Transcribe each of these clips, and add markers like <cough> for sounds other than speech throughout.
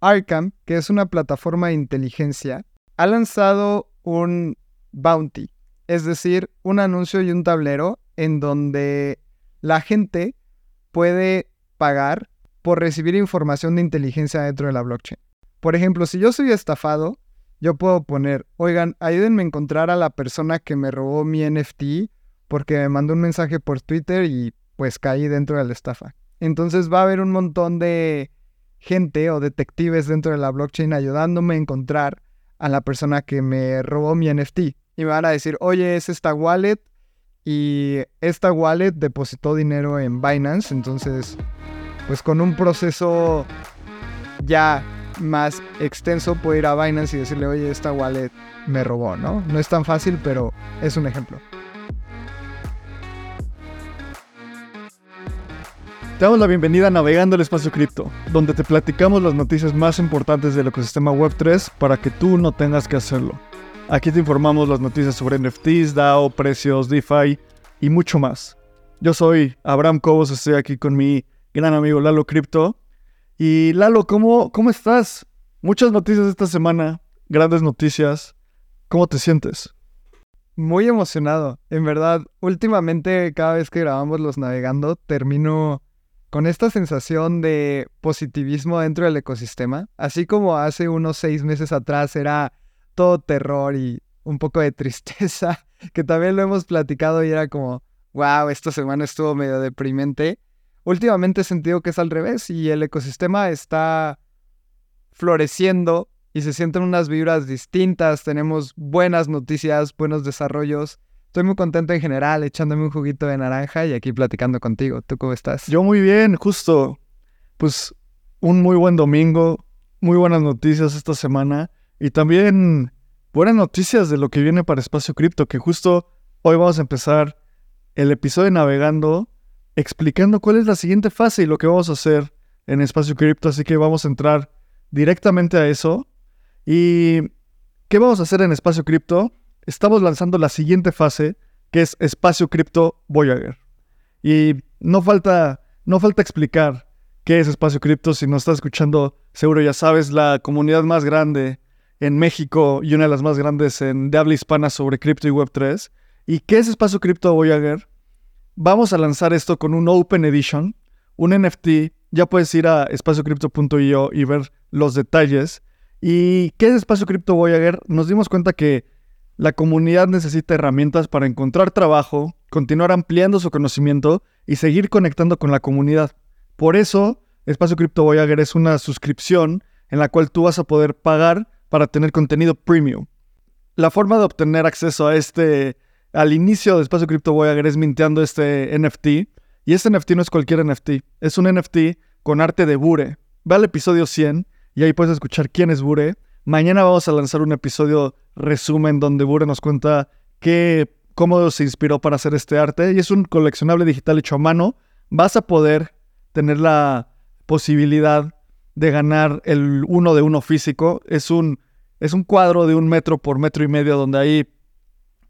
Arkham, que es una plataforma de inteligencia, ha lanzado un bounty, es decir, un anuncio y un tablero en donde la gente puede pagar por recibir información de inteligencia dentro de la blockchain. Por ejemplo, si yo soy estafado, yo puedo poner, oigan, ayúdenme a encontrar a la persona que me robó mi NFT porque me mandó un mensaje por Twitter y pues caí dentro de la estafa. Entonces va a haber un montón de gente o detectives dentro de la blockchain ayudándome a encontrar a la persona que me robó mi NFT. Y me van a decir, oye, es esta wallet y esta wallet depositó dinero en Binance. Entonces, pues con un proceso ya más extenso puedo ir a Binance y decirle, oye, esta wallet me robó, ¿no? No es tan fácil, pero es un ejemplo. Te damos la bienvenida a Navegando el Espacio Cripto, donde te platicamos las noticias más importantes del ecosistema Web3 para que tú no tengas que hacerlo. Aquí te informamos las noticias sobre NFTs, DAO, precios, DeFi y mucho más. Yo soy Abraham Cobos, estoy aquí con mi gran amigo Lalo Crypto. Y Lalo, ¿cómo, ¿cómo estás? Muchas noticias esta semana, grandes noticias. ¿Cómo te sientes? Muy emocionado. En verdad, últimamente cada vez que grabamos los navegando, termino con esta sensación de positivismo dentro del ecosistema, así como hace unos seis meses atrás era todo terror y un poco de tristeza, <laughs> que también lo hemos platicado y era como, wow, esta semana estuvo medio deprimente. Últimamente he sentido que es al revés y el ecosistema está floreciendo y se sienten unas vibras distintas, tenemos buenas noticias, buenos desarrollos Estoy muy contento en general, echándome un juguito de naranja y aquí platicando contigo. ¿Tú cómo estás? Yo muy bien, justo. Pues un muy buen domingo, muy buenas noticias esta semana y también buenas noticias de lo que viene para Espacio Cripto, que justo hoy vamos a empezar el episodio navegando explicando cuál es la siguiente fase y lo que vamos a hacer en Espacio Cripto, así que vamos a entrar directamente a eso. ¿Y qué vamos a hacer en Espacio Cripto? Estamos lanzando la siguiente fase, que es Espacio Cripto Voyager. Y no falta, no falta explicar qué es Espacio Cripto. Si nos estás escuchando, seguro ya sabes, la comunidad más grande en México y una de las más grandes en, de hispana sobre cripto y Web3. ¿Y qué es Espacio Cripto Voyager? Vamos a lanzar esto con un Open Edition, un NFT. Ya puedes ir a espaciocrypto.io y ver los detalles. ¿Y qué es Espacio Cripto Voyager? Nos dimos cuenta que la comunidad necesita herramientas para encontrar trabajo, continuar ampliando su conocimiento y seguir conectando con la comunidad. Por eso, Espacio Cripto Voyager es una suscripción en la cual tú vas a poder pagar para tener contenido premium. La forma de obtener acceso a este, al inicio de Espacio Cripto Voyager es minteando este NFT. Y este NFT no es cualquier NFT, es un NFT con arte de Bure. Ve al episodio 100 y ahí puedes escuchar quién es Bure Mañana vamos a lanzar un episodio resumen donde Bure nos cuenta qué, cómo se inspiró para hacer este arte. Y es un coleccionable digital hecho a mano. Vas a poder tener la posibilidad de ganar el uno de uno físico. Es un, es un cuadro de un metro por metro y medio donde ahí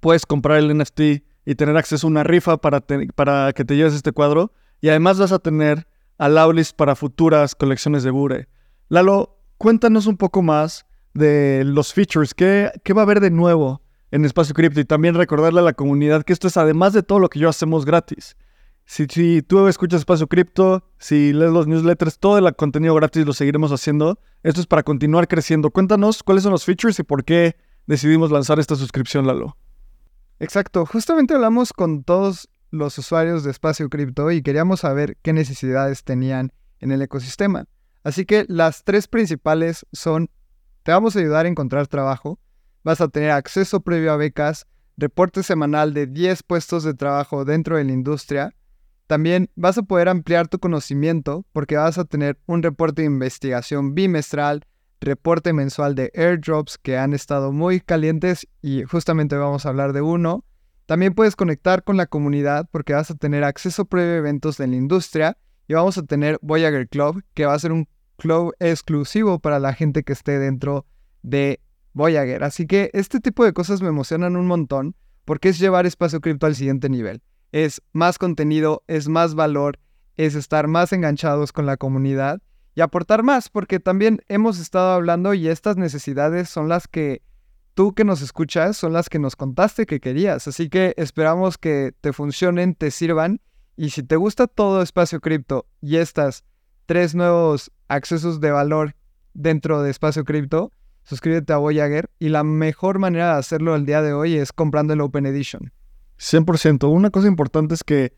puedes comprar el NFT y tener acceso a una rifa para, para que te lleves este cuadro. Y además vas a tener alaulis para futuras colecciones de Bure. Lalo, cuéntanos un poco más de los features. ¿Qué, ¿Qué, va a haber de nuevo en Espacio Cripto? Y también recordarle a la comunidad que esto es además de todo lo que yo hacemos gratis. Si, si tú escuchas Espacio Cripto, si lees los newsletters, todo el contenido gratis lo seguiremos haciendo. Esto es para continuar creciendo. Cuéntanos cuáles son los features y por qué decidimos lanzar esta suscripción, Lalo. Exacto, justamente hablamos con todos los usuarios de Espacio Cripto y queríamos saber qué necesidades tenían en el ecosistema. Así que las tres principales son te vamos a ayudar a encontrar trabajo. Vas a tener acceso previo a becas, reporte semanal de 10 puestos de trabajo dentro de la industria. También vas a poder ampliar tu conocimiento porque vas a tener un reporte de investigación bimestral, reporte mensual de airdrops que han estado muy calientes y justamente vamos a hablar de uno. También puedes conectar con la comunidad porque vas a tener acceso previo a eventos de la industria y vamos a tener Voyager Club que va a ser un club exclusivo para la gente que esté dentro de Voyager. Así que este tipo de cosas me emocionan un montón porque es llevar espacio cripto al siguiente nivel. Es más contenido, es más valor, es estar más enganchados con la comunidad y aportar más, porque también hemos estado hablando y estas necesidades son las que tú que nos escuchas son las que nos contaste que querías. Así que esperamos que te funcionen, te sirvan. Y si te gusta todo Espacio Cripto y estas tres nuevos accesos de valor dentro de Espacio Cripto, suscríbete a Voyager. Y la mejor manera de hacerlo el día de hoy es comprando el Open Edition. 100%. Una cosa importante es que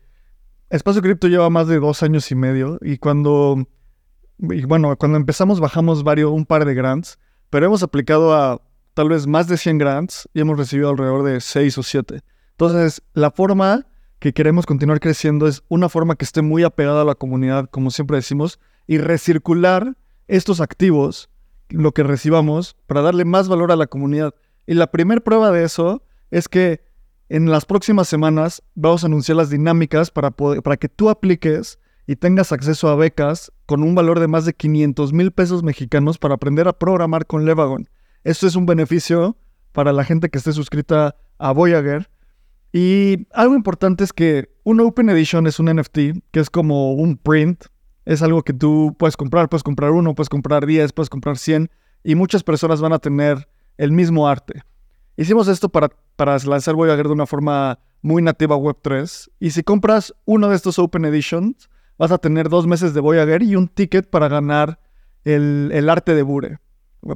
Espacio Cripto lleva más de dos años y medio y cuando, bueno, cuando empezamos bajamos varios, un par de grants, pero hemos aplicado a tal vez más de 100 grants y hemos recibido alrededor de 6 o 7. Entonces, la forma que queremos continuar creciendo es una forma que esté muy apegada a la comunidad, como siempre decimos, y recircular estos activos, lo que recibamos, para darle más valor a la comunidad. Y la primera prueba de eso es que en las próximas semanas vamos a anunciar las dinámicas para, para que tú apliques y tengas acceso a becas con un valor de más de 500 mil pesos mexicanos para aprender a programar con Levagon. Esto es un beneficio para la gente que esté suscrita a Voyager. Y algo importante es que un Open Edition es un NFT, que es como un print. Es algo que tú puedes comprar, puedes comprar uno, puedes comprar 10, puedes comprar 100, y muchas personas van a tener el mismo arte. Hicimos esto para para lanzar Voyager de una forma muy nativa Web3. Y si compras uno de estos Open Editions, vas a tener dos meses de Voyager y un ticket para ganar el, arte de Bure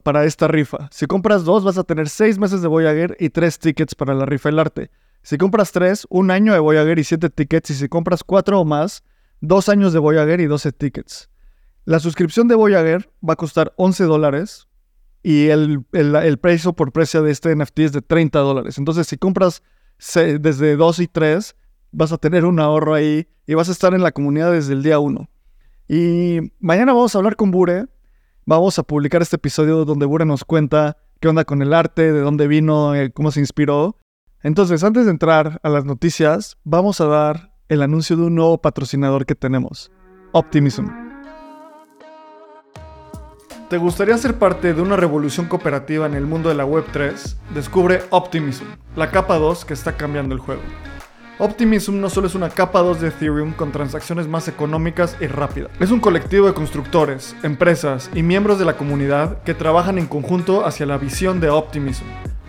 para esta rifa. Si compras dos, vas a tener seis meses de Voyager y tres tickets para la rifa del arte. Si compras tres, un año de Voyager y siete tickets. Y si compras cuatro o más, dos años de Voyager y 12 tickets. La suscripción de Voyager va a costar 11 dólares y el, precio por precio de este NFT es de 30 dólares. Entonces, si compras desde 2 y 3, vas a tener un ahorro ahí y vas a estar en la comunidad desde el día 1. Y mañana vamos a hablar con Bure. Vamos a publicar este episodio donde Bure nos cuenta qué onda con el arte, de dónde vino, eh, cómo se inspiró. Entonces, antes de entrar a las noticias, vamos a dar el anuncio de un nuevo patrocinador que tenemos, Optimism. ¿Te gustaría ser parte de una revolución cooperativa en el mundo de la Web3? Descubre Optimism, la capa 2 que está cambiando el juego. Optimism no solo es una capa 2 de Ethereum con transacciones más económicas y rápidas. Es un colectivo de constructores, empresas y miembros de la comunidad que trabajan en conjunto hacia la visión de Optimism.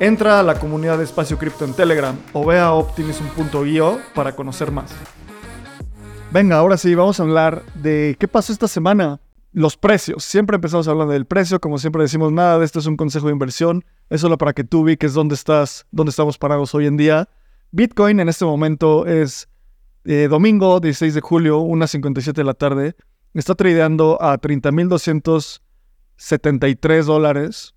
Entra a la comunidad de Espacio Cripto en Telegram o ve a optimism.io para conocer más. Venga, ahora sí, vamos a hablar de qué pasó esta semana los precios. Siempre empezamos hablando del precio, como siempre decimos, nada de esto es un consejo de inversión, es solo para que tú ubiques dónde estás, dónde estamos parados hoy en día. Bitcoin en este momento es eh, domingo 16 de julio, 1.57 de la tarde. Está tradeando a 30.273 dólares.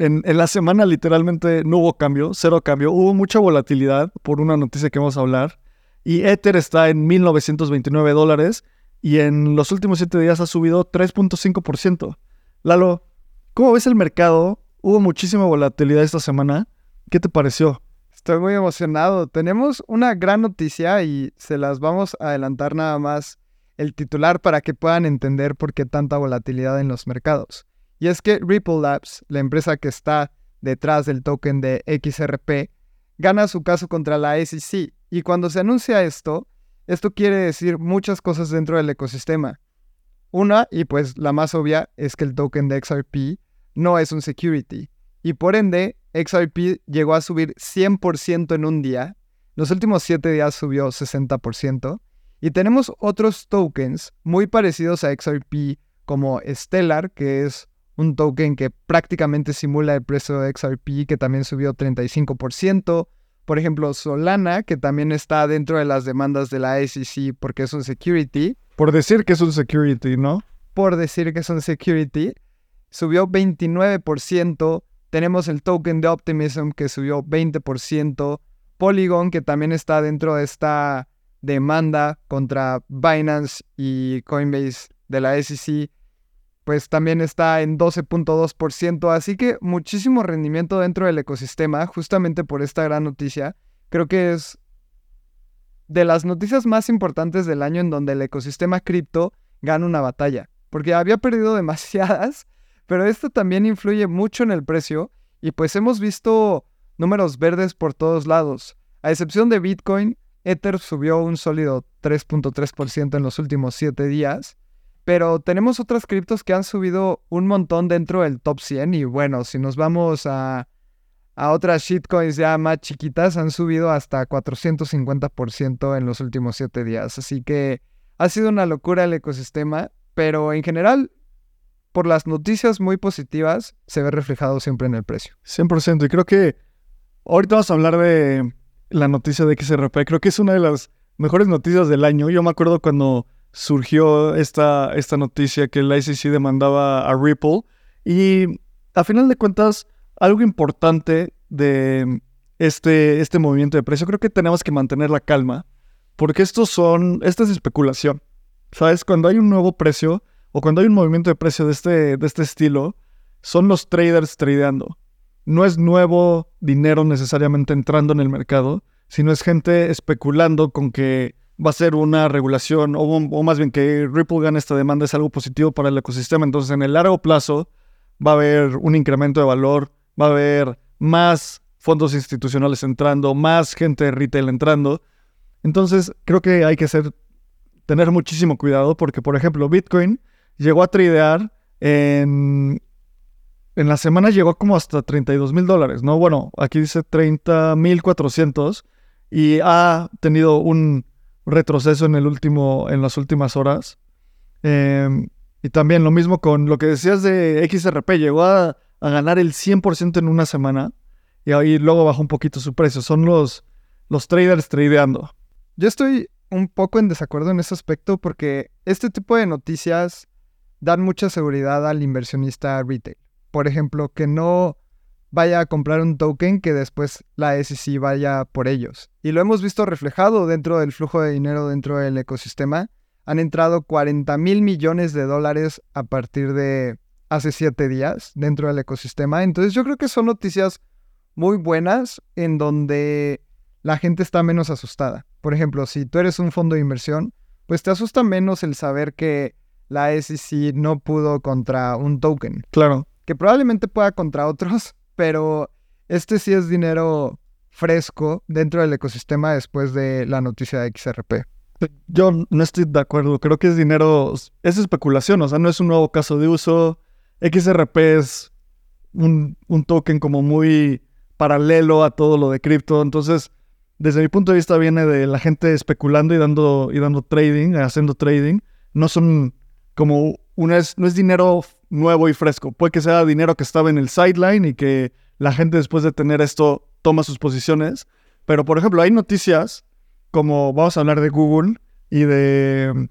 En, en la semana literalmente no hubo cambio, cero cambio. Hubo mucha volatilidad por una noticia que vamos a hablar. Y Ether está en 1.929 dólares y en los últimos siete días ha subido 3.5%. Lalo, ¿cómo ves el mercado? Hubo muchísima volatilidad esta semana. ¿Qué te pareció? Estoy muy emocionado. Tenemos una gran noticia y se las vamos a adelantar nada más el titular para que puedan entender por qué tanta volatilidad en los mercados. Y es que Ripple Labs, la empresa que está detrás del token de XRP, gana su caso contra la SEC. Y cuando se anuncia esto, esto quiere decir muchas cosas dentro del ecosistema. Una, y pues la más obvia, es que el token de XRP no es un security. Y por ende, XRP llegó a subir 100% en un día. Los últimos 7 días subió 60%. Y tenemos otros tokens muy parecidos a XRP como Stellar, que es un token que prácticamente simula el precio de XRP, que también subió 35%. Por ejemplo, Solana, que también está dentro de las demandas de la SEC porque es un security. Por decir que es un security, ¿no? Por decir que es un security. Subió 29%. Tenemos el token de Optimism que subió 20%. Polygon, que también está dentro de esta demanda contra Binance y Coinbase de la SEC, pues también está en 12.2%, así que muchísimo rendimiento dentro del ecosistema, justamente por esta gran noticia. Creo que es de las noticias más importantes del año en donde el ecosistema cripto gana una batalla, porque había perdido <laughs> demasiadas, pero esto también influye mucho en el precio y pues hemos visto números verdes por todos lados. A excepción de Bitcoin, Ether subió un sólido 3.3% en los últimos 7 días pero tenemos otras criptos que han subido un montón dentro del top 100 y bueno, si nos vamos a, a otras shitcoins ya más chiquitas, han subido hasta 450% en los últimos 7 días. Así que ha sido una locura el ecosistema, pero en general, por las noticias muy positivas, se ve reflejado siempre en el precio. 100%. Y creo que ahorita vamos a hablar de la noticia de XRP. Creo que es una de las mejores noticias del año. Yo me acuerdo cuando surgió esta, esta noticia que el ICC demandaba a Ripple. Y a final de cuentas, algo importante de este, este movimiento de precio, creo que tenemos que mantener la calma, porque estos son, esta es especulación. ¿Sabes? Cuando hay un nuevo precio o cuando hay un movimiento de precio de este, de este estilo, son los traders tradeando. No es nuevo dinero necesariamente entrando en el mercado, sino es gente especulando con que va a ser una regulación o, más bien que Ripple gane esta demanda es algo positivo para el ecosistema. Entonces, en el largo plazo va a haber un incremento de valor, va a haber más fondos institucionales entrando, más gente de retail entrando. Entonces, creo que hay que ser, tener muchísimo cuidado porque, por ejemplo, Bitcoin llegó a tradear en, en la semana llegó como hasta 32 mil dólares, ¿no? Bueno, aquí dice 30 mil 400 y ha tenido un retroceso en el último, en las últimas horas. Em, y también lo mismo con lo que decías de XRP, llegó a, ganar el 100% en una semana y ahí luego bajó un poquito su precio. Son los, los traders tradeando. Yo estoy un poco en desacuerdo en ese aspecto porque este tipo de noticias dan mucha seguridad al inversionista retail. Por ejemplo, que no vaya a comprar un token que después la SEC vaya por ellos. Y lo hemos visto reflejado dentro del flujo de dinero dentro del ecosistema. Han entrado 40 mil millones de dólares a partir de hace siete días dentro del ecosistema. Entonces yo creo que son noticias muy buenas en donde la gente está menos asustada. Por ejemplo, si tú eres un fondo de inversión, pues te asusta menos el saber que la SEC no pudo contra un token. Claro. Que probablemente pueda contra otros, pero este sí es dinero fresco dentro del ecosistema después de la noticia de XRP. Yo no estoy de acuerdo, creo que es dinero, es especulación, o sea, no es un nuevo caso de uso. XRP es un, token como muy paralelo a todo lo de cripto, entonces desde mi punto de vista viene de la gente especulando y dando, y dando trading, haciendo trading. No son como una es, no es dinero nuevo y fresco. Puede que sea dinero que estaba en el sideline y que la gente después de tener esto toma sus posiciones. Pero, por ejemplo, hay noticias como vamos a hablar de Google y de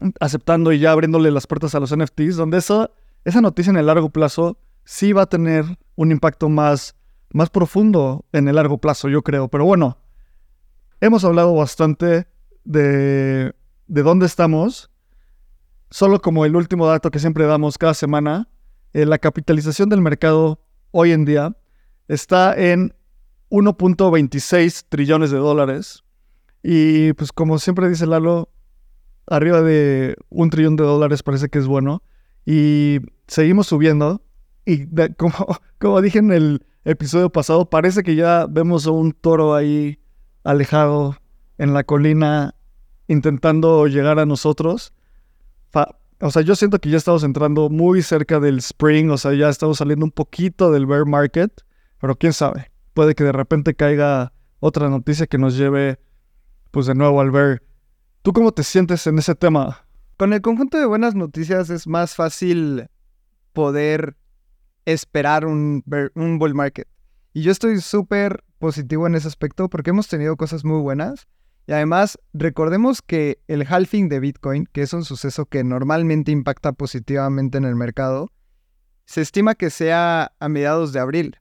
mm, aceptando y ya abriéndole las puertas a los NFTs, donde esa, esa noticia en el largo plazo sí va a tener un impacto más, más profundo en el largo plazo, yo creo. Pero bueno, hemos hablado bastante de, de dónde estamos Solo como el último dato que siempre damos cada semana, eh, la capitalización del mercado hoy en día está en 1.26 trillones de dólares. Y pues como siempre dice Lalo, arriba de un trillón de dólares parece que es bueno. Y seguimos subiendo. Y <laughs> como, como dije en el episodio pasado, parece que ya vemos a un toro ahí alejado en la colina intentando llegar a nosotros o sea, yo siento que ya estamos entrando muy cerca del spring, o sea, ya estamos saliendo un poquito del bear market, pero quién sabe, puede que de repente caiga otra noticia que nos lleve, pues de nuevo al bear. ¿Tú cómo te sientes en ese tema? Con el conjunto de buenas noticias es más fácil poder esperar un, un bull market. Y yo estoy súper positivo en ese aspecto porque hemos tenido cosas muy buenas y además, recordemos que el halving de Bitcoin, que es un suceso que normalmente impacta positivamente en el mercado, se estima que sea a mediados de abril.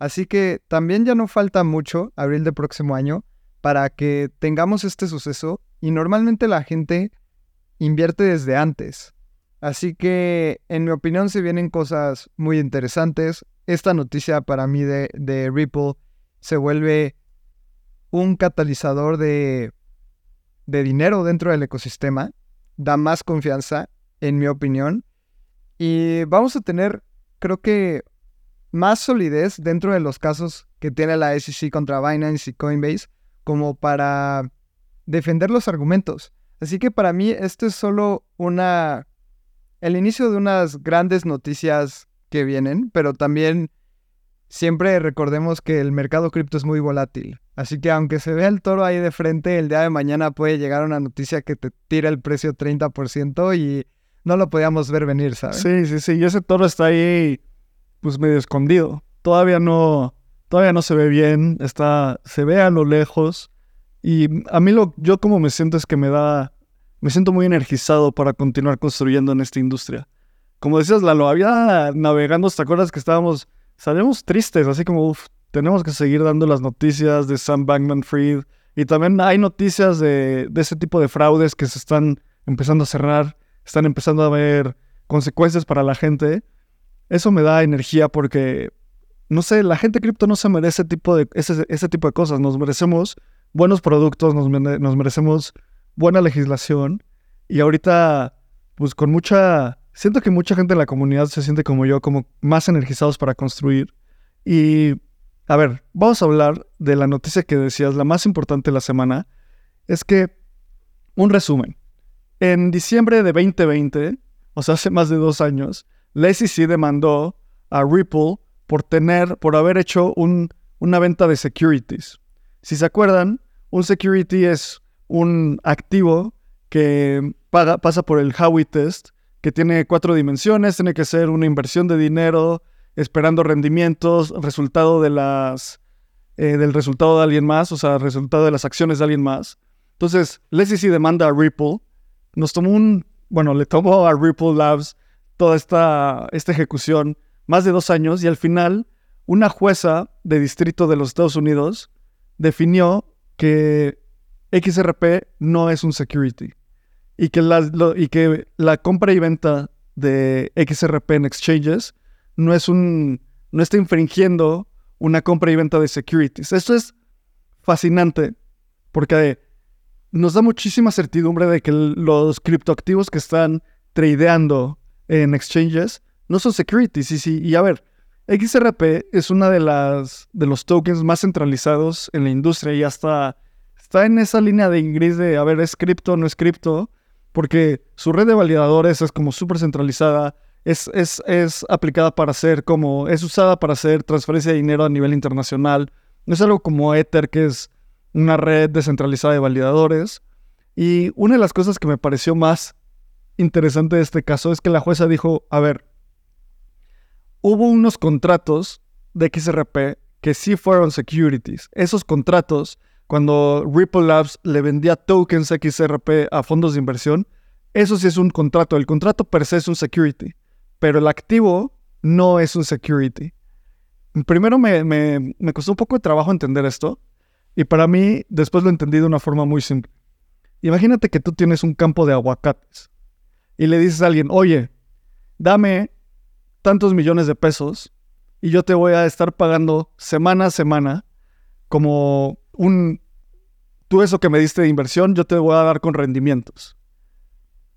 Así que también ya no falta mucho, abril del próximo año, para que tengamos este suceso y normalmente la gente invierte desde antes. Así que, en mi opinión, se vienen cosas muy interesantes. Esta noticia para mí de, de Ripple se vuelve un catalizador de, de dinero dentro del ecosistema. Da más confianza, en mi opinión. Y vamos a tener, creo que, más solidez dentro de los casos que tiene la SEC contra Binance y Coinbase como para defender los argumentos. Así que para mí esto es solo una el inicio de unas grandes noticias que vienen, pero también siempre recordemos que el mercado cripto es muy volátil. Así que aunque se vea el toro ahí de frente, el día de mañana puede llegar una noticia que te tira el precio 30% y no lo podíamos ver venir, ¿sabes? Sí, sí, sí. Y ese toro está ahí, pues medio escondido. Todavía no, todavía no se ve bien. Está, se ve a lo lejos. Y a mí lo, yo como me siento es que me da, me siento muy energizado para continuar construyendo en esta industria. Como decías, Lalo, había navegando, ¿te acuerdas que estábamos, salimos tristes, así como, uff, tenemos que seguir dando las noticias de Sam Bankman Fried. Y también hay noticias de, de ese tipo de fraudes que se están empezando a cerrar están empezando a haber consecuencias para la gente, eso me da energía porque, no sé, la gente cripto no se merece tipo de, ese, ese, tipo de cosas. Nos merecemos buenos productos, nos, nos merecemos buena legislación. Y ahorita, pues con mucha... Siento que mucha gente en la comunidad se siente como yo, como más energizados para construir. Y, a ver, vamos a hablar de la noticia que decías, la más importante de la semana. Es que, un resumen. En diciembre de 2020, o sea, hace más de dos años, la SEC demandó a Ripple por tener, por haber hecho una venta de securities. Si se acuerdan, un security es un activo que pasa por el Howey test, que tiene cuatro dimensiones, tiene que ser una inversión de dinero, esperando rendimientos, resultado de las, eh, del resultado de alguien más, o sea, resultado de las acciones de alguien más. Entonces, la SEC demanda a Ripple nos tomó un, bueno, le tomó a Ripple Labs toda esta, esta ejecución más de dos años y al final una jueza de distrito de los Estados Unidos definió que XRP no es un security y que la compra y venta de XRP en exchanges no es un no está infringiendo una compra y venta de securities. Esto es fascinante porque nos da muchísima certidumbre de que los criptoactivos que están tradeando en exchanges no son securities. Y, a ver, XRP es una de las de los tokens más centralizados en la industria y hasta está en esa línea de gris de, a ver, es cripto, no es cripto, porque su red de validadores es como súper centralizada, es, es, es aplicada para hacer como, es usada para hacer transferencia de dinero a nivel internacional. No es algo como Ether que es una red descentralizada de validadores. Y una de las cosas que me pareció más interesante de este caso es que la jueza dijo, a ver, hubo unos contratos de XRP que sí fueron securities. Esos contratos, cuando Ripple Labs le vendía tokens XRP a fondos de inversión, eso sí es un contrato. El contrato per se es un security, pero el activo no es un security. Primero me, me costó un poco de trabajo entender esto, y para mí, después lo entendí de una forma muy simple. Imagínate que tú tienes un campo de aguacates y le dices a alguien, oye, dame tantos millones de pesos y yo te voy a estar pagando semana a semana como un... Tú eso que me diste de inversión, yo te voy a dar con rendimientos.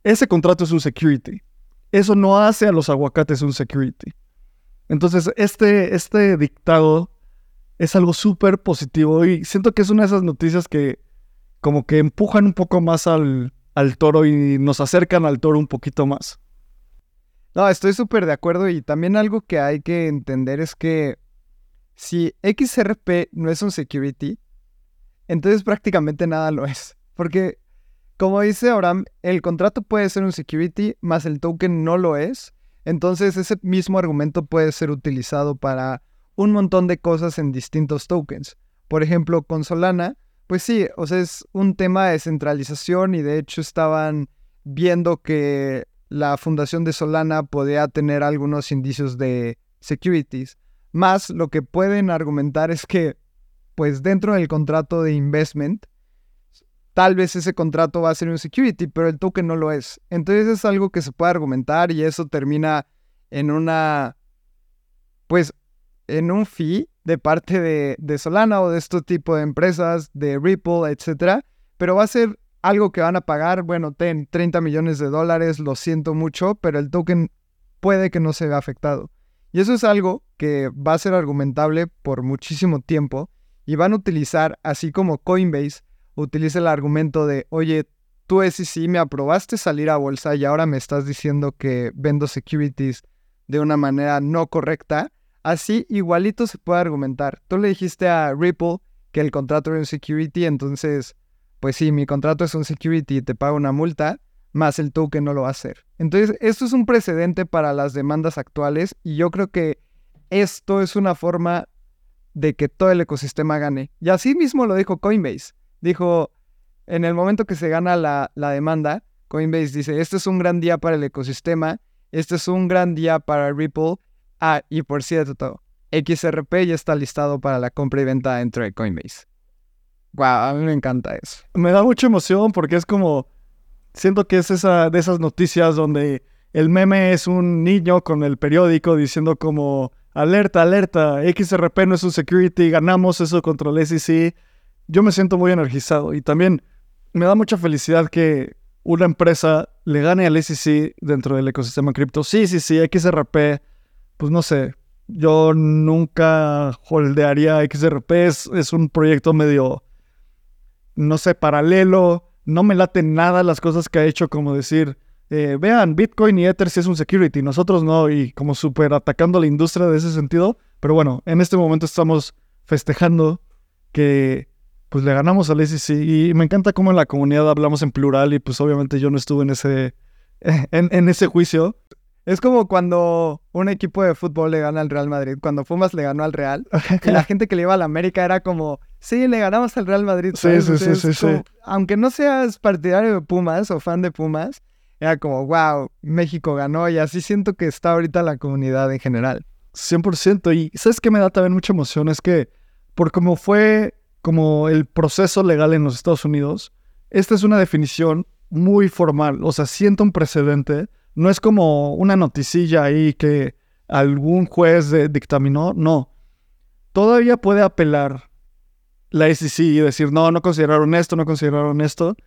Ese contrato es un security. Eso no hace a los aguacates un security. Entonces, este, este dictado es algo súper positivo y siento que es una de esas noticias que como que empujan un poco más al, al toro y nos acercan al toro un poquito más. No, estoy súper de acuerdo y también algo que hay que entender es que si XRP no es un security, entonces prácticamente nada lo es. Porque, como dice Abraham, el contrato puede ser un security, más el token no lo es. Entonces ese mismo argumento puede ser utilizado para un montón de cosas en distintos tokens. Por ejemplo, con Solana, pues sí, o sea, es un tema de centralización y de hecho estaban viendo que la fundación de Solana podía tener algunos indicios de securities. Más lo que pueden argumentar es que, pues dentro del contrato de investment, tal vez ese contrato va a ser un security, pero el token no lo es. Entonces es algo que se puede argumentar y eso termina en una, pues, en un fee de parte de, de Solana o de este tipo de empresas, de Ripple, etcétera, pero va a ser algo que van a pagar, bueno, ten 30 millones de dólares, lo siento mucho, pero el token puede que no se vea afectado. Y eso es algo que va a ser argumentable por muchísimo tiempo y van a utilizar, así como Coinbase utiliza el argumento de, oye, tú SEC me aprobaste salir a bolsa y ahora me estás diciendo que vendo securities de una manera no correcta, así igualito se puede argumentar. Tú le dijiste a Ripple que el contrato era un security, entonces, pues sí, mi contrato es un security y te pago una multa, más el token no lo va a hacer. Entonces, esto es un precedente para las demandas actuales y yo creo que esto es una forma de que todo el ecosistema gane. Y así mismo lo dijo Coinbase. Dijo, en el momento que se gana la, demanda, Coinbase dice, este es un gran día para el ecosistema, este es un gran día para Ripple. Ah, y por cierto, XRP ya está listado para la compra y venta dentro de Coinbase. Wow, a mí me encanta eso. Me da mucha emoción porque es como, siento que es esa de esas noticias donde el meme es un niño con el periódico diciendo como, alerta, alerta, XRP no es un security, ganamos eso contra el SEC. Yo me siento muy energizado y también me da mucha felicidad que una empresa le gane al SEC dentro del ecosistema cripto. Sí, sí, sí, XRP, pues no sé, yo nunca holdearía XRP, es, un proyecto medio, no sé, paralelo, no me late nada las cosas que ha hecho, como decir, eh, vean, Bitcoin y Ether sí es un security, nosotros no, y como súper atacando a la industria de ese sentido. Pero bueno, en este momento estamos festejando que pues le ganamos al SEC y me encanta cómo en la comunidad hablamos en plural y pues obviamente yo no estuve en ese, <laughs> en, ese juicio. Es como cuando un equipo de fútbol le gana al Real Madrid, cuando Pumas le ganó al Real, y la <laughs> gente que le iba a la América era como, sí, le ganamos al Real Madrid. Sí, sí, sí, sí, Aunque no seas partidario de Pumas o fan de Pumas, era como, wow, México ganó y así siento que está ahorita la comunidad en general. 100%. Y ¿sabes qué me da también mucha emoción? Es que por cómo fue como el proceso legal en los Estados Unidos, esta es una definición muy formal. O sea, siento un precedente. No es como una noticilla ahí que algún juez dictaminó. No. Todavía puede apelar la SEC y decir, no, no consideraron esto, no consideraron esto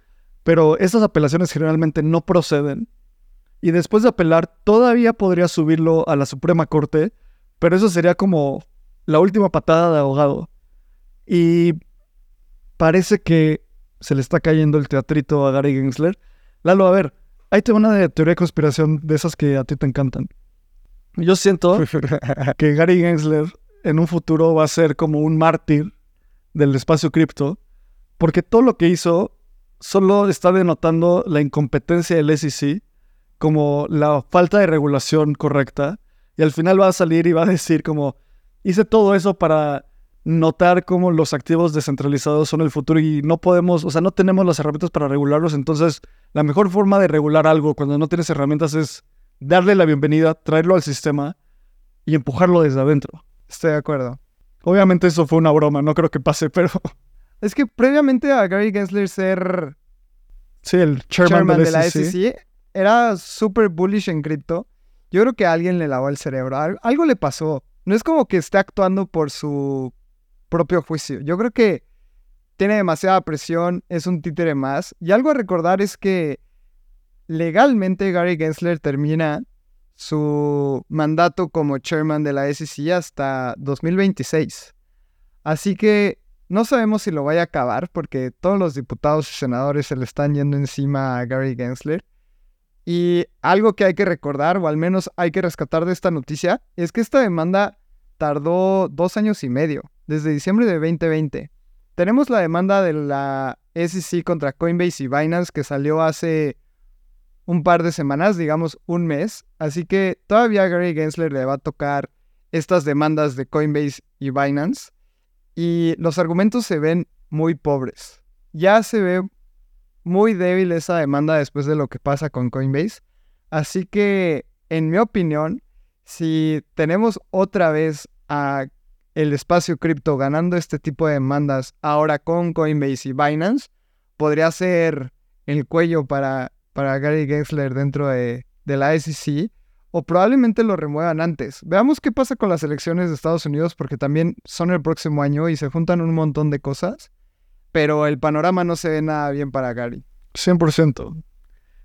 pero esas apelaciones generalmente no proceden. Y después de apelar, todavía podría subirlo a la Suprema Corte, pero eso sería como la última patada de ahogado. Y parece que se le está cayendo el teatrito a Gary Gensler. Lalo, a ver, ahí tengo una de teoría de conspiración de esas que a ti te encantan. Yo siento <laughs> que Gary Gensler en un futuro va a ser como un mártir del espacio cripto, porque todo lo que hizo solo está denotando la incompetencia del SEC como la falta de regulación correcta y al final va a salir y va a decir como hice todo eso para notar cómo los activos descentralizados son el futuro y no podemos, o sea, no tenemos las herramientas para regularlos, entonces la mejor forma de regular algo cuando no tienes herramientas es darle la bienvenida, traerlo al sistema y empujarlo desde adentro. Estoy de acuerdo. Obviamente eso fue una broma, no creo que pase, <laughs> pero es que previamente a Gary Gensler ser sí, el chairman, de la SEC, era súper bullish en cripto. Yo creo que alguien le lavó el cerebro. Algo le pasó. No es como que esté actuando por su propio juicio. Yo creo que tiene demasiada presión, es un títere más. Y algo a recordar es que legalmente Gary Gensler termina su mandato como chairman de la SEC hasta 2026. Así que no sabemos si lo vaya a acabar porque todos los diputados y senadores se le están yendo encima a Gary Gensler. Y algo que hay que recordar, o al menos hay que rescatar de esta noticia, es que esta demanda tardó dos años y medio, desde diciembre de 2020. Tenemos la demanda de la SEC contra Coinbase y Binance que salió hace un par de semanas, digamos un mes. Así que todavía Gary Gensler le va a tocar estas demandas de Coinbase y Binance y los argumentos se ven muy pobres. Ya se ve muy débil esa demanda después de lo que pasa con Coinbase. Así que, en mi opinión, si tenemos otra vez a el espacio cripto ganando este tipo de demandas ahora con Coinbase y Binance, podría ser el cuello para, para Gary Gensler dentro de, de la SEC, o probablemente lo remuevan antes. Veamos qué pasa con las elecciones de Estados Unidos, porque también son el próximo año y se juntan un montón de cosas, pero el panorama no se ve nada bien para Gary. 100%.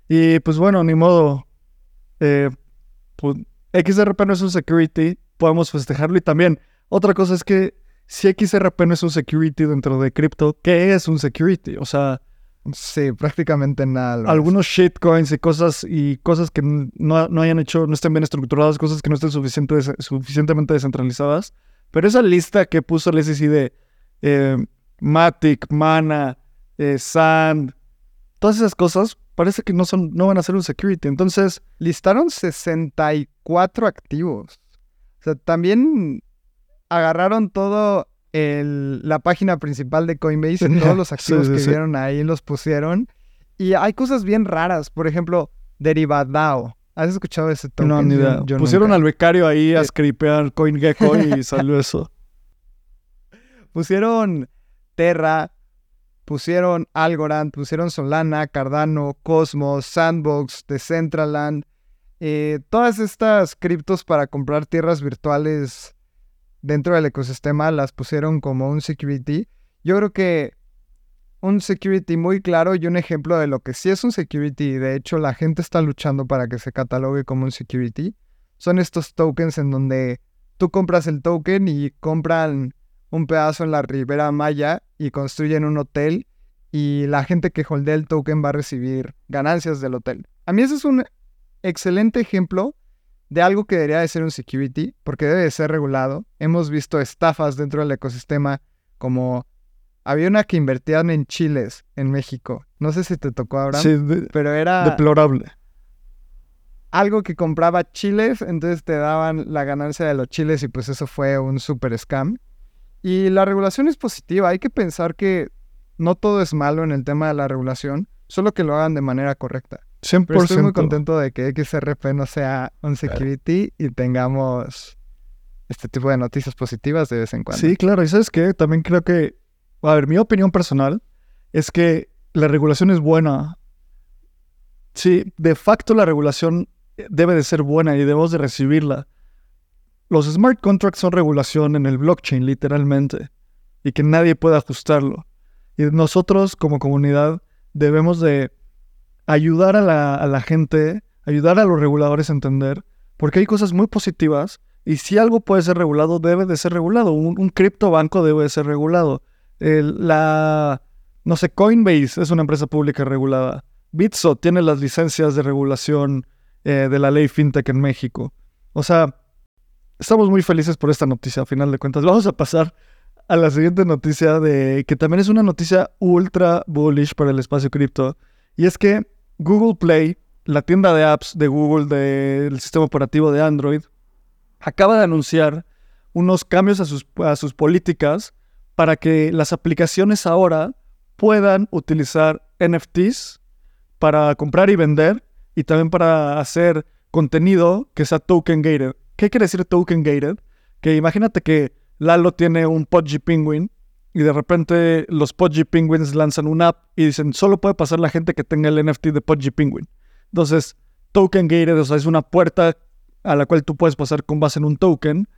Y pues bueno, ni modo. Eh, XRP no es un security, podemos festejarlo. Y también, otra cosa es que si XRP no es un security dentro de cripto, ¿qué es un security? O sea, Sí, prácticamente nada. algunos shitcoins y cosas y cosas que no, no hayan hecho, no estén bien estructuradas, cosas que no estén suficiente, suficientemente descentralizadas. Pero esa lista que puso el SEC de eh, Matic, Mana, eh, Sand, todas esas cosas, parece que no, son, no van a ser un security. Entonces, Listaron 64 activos. O sea, también agarraron todo el- la página principal de Coinbase y <laughs> todos los Sí, activos sí, que sí. vieron ahí los pusieron. Y hay cosas bien raras. Por ejemplo, Derivadao. ¿Has escuchado ese token? no, ni idea. yo Pusieron nunca. al becario ahí a Eh. scripear CoinGecko y <laughs> salió eso. Pusieron Terra, pusieron Algorand, pusieron Solana, Cardano, Cosmos, Sandbox, Decentraland. eh, todas estas criptos para comprar tierras virtuales dentro del ecosistema las pusieron como un security. Yo creo que un security muy claro y un ejemplo de lo que sí es un security, y de hecho la gente está luchando para que se catalogue como un security, son estos tokens en donde tú compras el token y compran un pedazo en la Ribera Maya y construyen un hotel y la gente que holdea el token va a recibir ganancias del hotel. A mí ese es un excelente ejemplo de algo que debería de ser un security porque debe de ser regulado. Hemos visto estafas dentro del ecosistema como había una que invertían en chiles en México. No sé si te tocó ahora, Sí, de- pero era deplorable. algo que compraba chiles, entonces te daban la ganancia de los chiles y pues eso fue un super scam. Y la regulación es positiva, hay que pensar que no todo es malo en el tema de la regulación, solo que lo hagan de manera correcta. 100%. Pero estoy muy contento de que XRP no sea un security y tengamos este tipo de noticias positivas de vez en cuando. Sí, claro. Y sabes qué? También creo que, a ver, mi opinión personal es que la regulación es buena. Sí, de facto la regulación debe de ser buena y debemos de recibirla. Los smart contracts son regulación en el blockchain, literalmente, y que nadie puede ajustarlo. Y nosotros como comunidad debemos de ayudar a la, a la gente, ayudar a los reguladores a entender, porque hay cosas muy positivas y si algo puede ser regulado, debe de ser regulado. Un, un criptobanco debe de ser regulado. La, no sé, Coinbase es una empresa pública regulada. Bitso tiene las licencias de regulación eh, de la ley FinTech en México. O sea, estamos muy felices por esta noticia, a final de cuentas. Vamos a pasar a la siguiente noticia de que también es una noticia ultra bullish para el espacio cripto. Y es que Google Play, la tienda de apps de Google del sistema operativo de Android, acaba de anunciar unos cambios a sus, políticas para que las aplicaciones ahora puedan utilizar NFTs para comprar y vender y también para hacer contenido que sea token gated. ¿Qué quiere decir token gated? Que imagínate que Lalo tiene un Pudgy Penguin y de repente los Pudgy Penguins lanzan una app y dicen solo puede pasar la gente que tenga el NFT de Pudgy Penguin. Entonces, token gated, o sea, es una puerta a la cual tú puedes pasar con base en un token.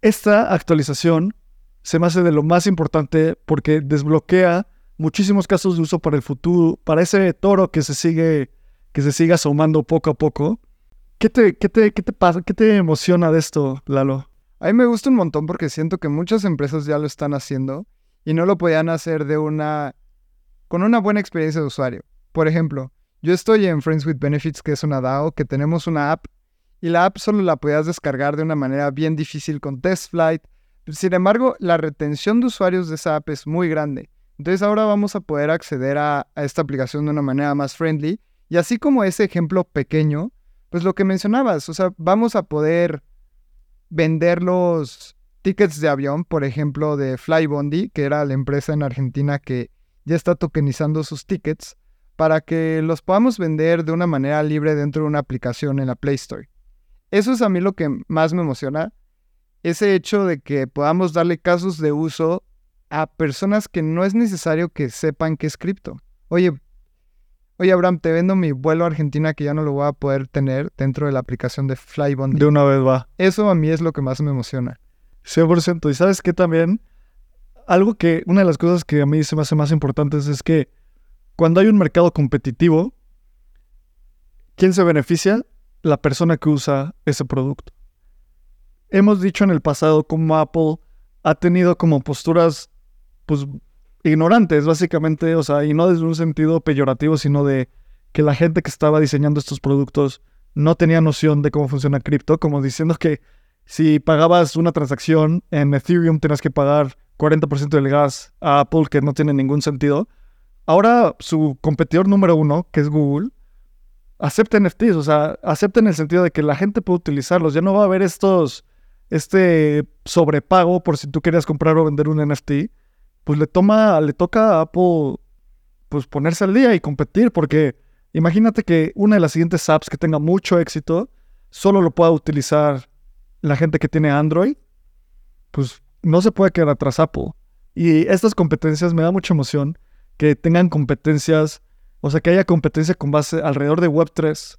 Esta actualización se me hace de lo más importante porque desbloquea muchísimos casos de uso para el futuro, para ese toro que se sigue, que se sigue asomando poco a poco. ¿Qué te, qué te, qué te? ¿Qué te emociona de esto, Lalo? A mí me gusta un montón porque siento que muchas empresas ya lo están haciendo y no lo podían hacer de una con una buena experiencia de usuario. Por ejemplo, yo estoy en Friends with Benefits, que es una DAO, que tenemos una app y la app solo la podías descargar de una manera bien difícil con TestFlight. Sin embargo, la retención de usuarios de esa app es muy grande. Entonces ahora vamos a poder acceder a, a esta aplicación de una manera más friendly. Y así como ese ejemplo pequeño, pues lo que mencionabas, o sea, vamos a poder vender los tickets de avión, por ejemplo, de Flybondi, que era la empresa en Argentina que ya está tokenizando sus tickets, para que los podamos vender de una manera libre dentro de una aplicación en la Play Store. Eso es a mí lo que más me emociona, ese hecho de que podamos darle casos de uso a personas que no es necesario que sepan qué es cripto. Oye, oye Abraham, te vendo mi vuelo a Argentina que ya no lo voy a poder tener dentro de la aplicación de Flybond. De una vez va. Eso a mí es lo que más me emociona. 100%. Y sabes qué también, algo que, una de las cosas que a mí se me hace más importantes es que cuando hay un mercado competitivo, ¿quién se beneficia? La persona que usa ese producto. Hemos dicho en el pasado cómo Apple ha tenido como posturas, pues, ignorantes, básicamente, o sea, y no desde un sentido peyorativo, sino de que la gente que estaba diseñando estos productos no tenía noción de cómo funciona cripto, como diciendo que si pagabas una transacción en Ethereum tenías que pagar 40% del gas a Apple, que no tiene ningún sentido. Ahora su competidor número uno, que es Google, acepta NFTs, o sea, acepta en el sentido de que la gente puede utilizarlos. Ya no va a haber estos, este sobrepago por si tú querías comprar o vender un NFT. Pues le toma, le toca a Apple pues ponerse al día y competir, porque imagínate que una de las siguientes apps que tenga mucho éxito solo lo pueda utilizar la gente que tiene Android, pues no se puede quedar atrás Apple. Y estas competencias me da mucha emoción que tengan competencias, o sea, que haya competencia con base alrededor de Web3,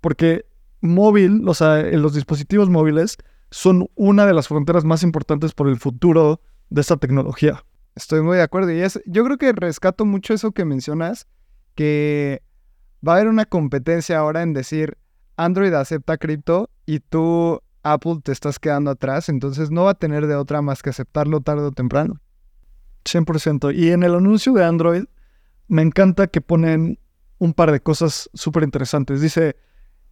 porque móvil, o sea, los dispositivos móviles son una de las fronteras más importantes por el futuro de esta tecnología. Estoy muy de acuerdo. Y es, yo creo que rescato mucho eso que mencionas, que va a haber una competencia ahora en decir Android acepta cripto y tú Apple te estás quedando atrás, entonces no va a tener de otra más que aceptarlo tarde o temprano. 100%. Y en el anuncio de Android, me encanta que ponen un par de cosas súper interesantes. Dice,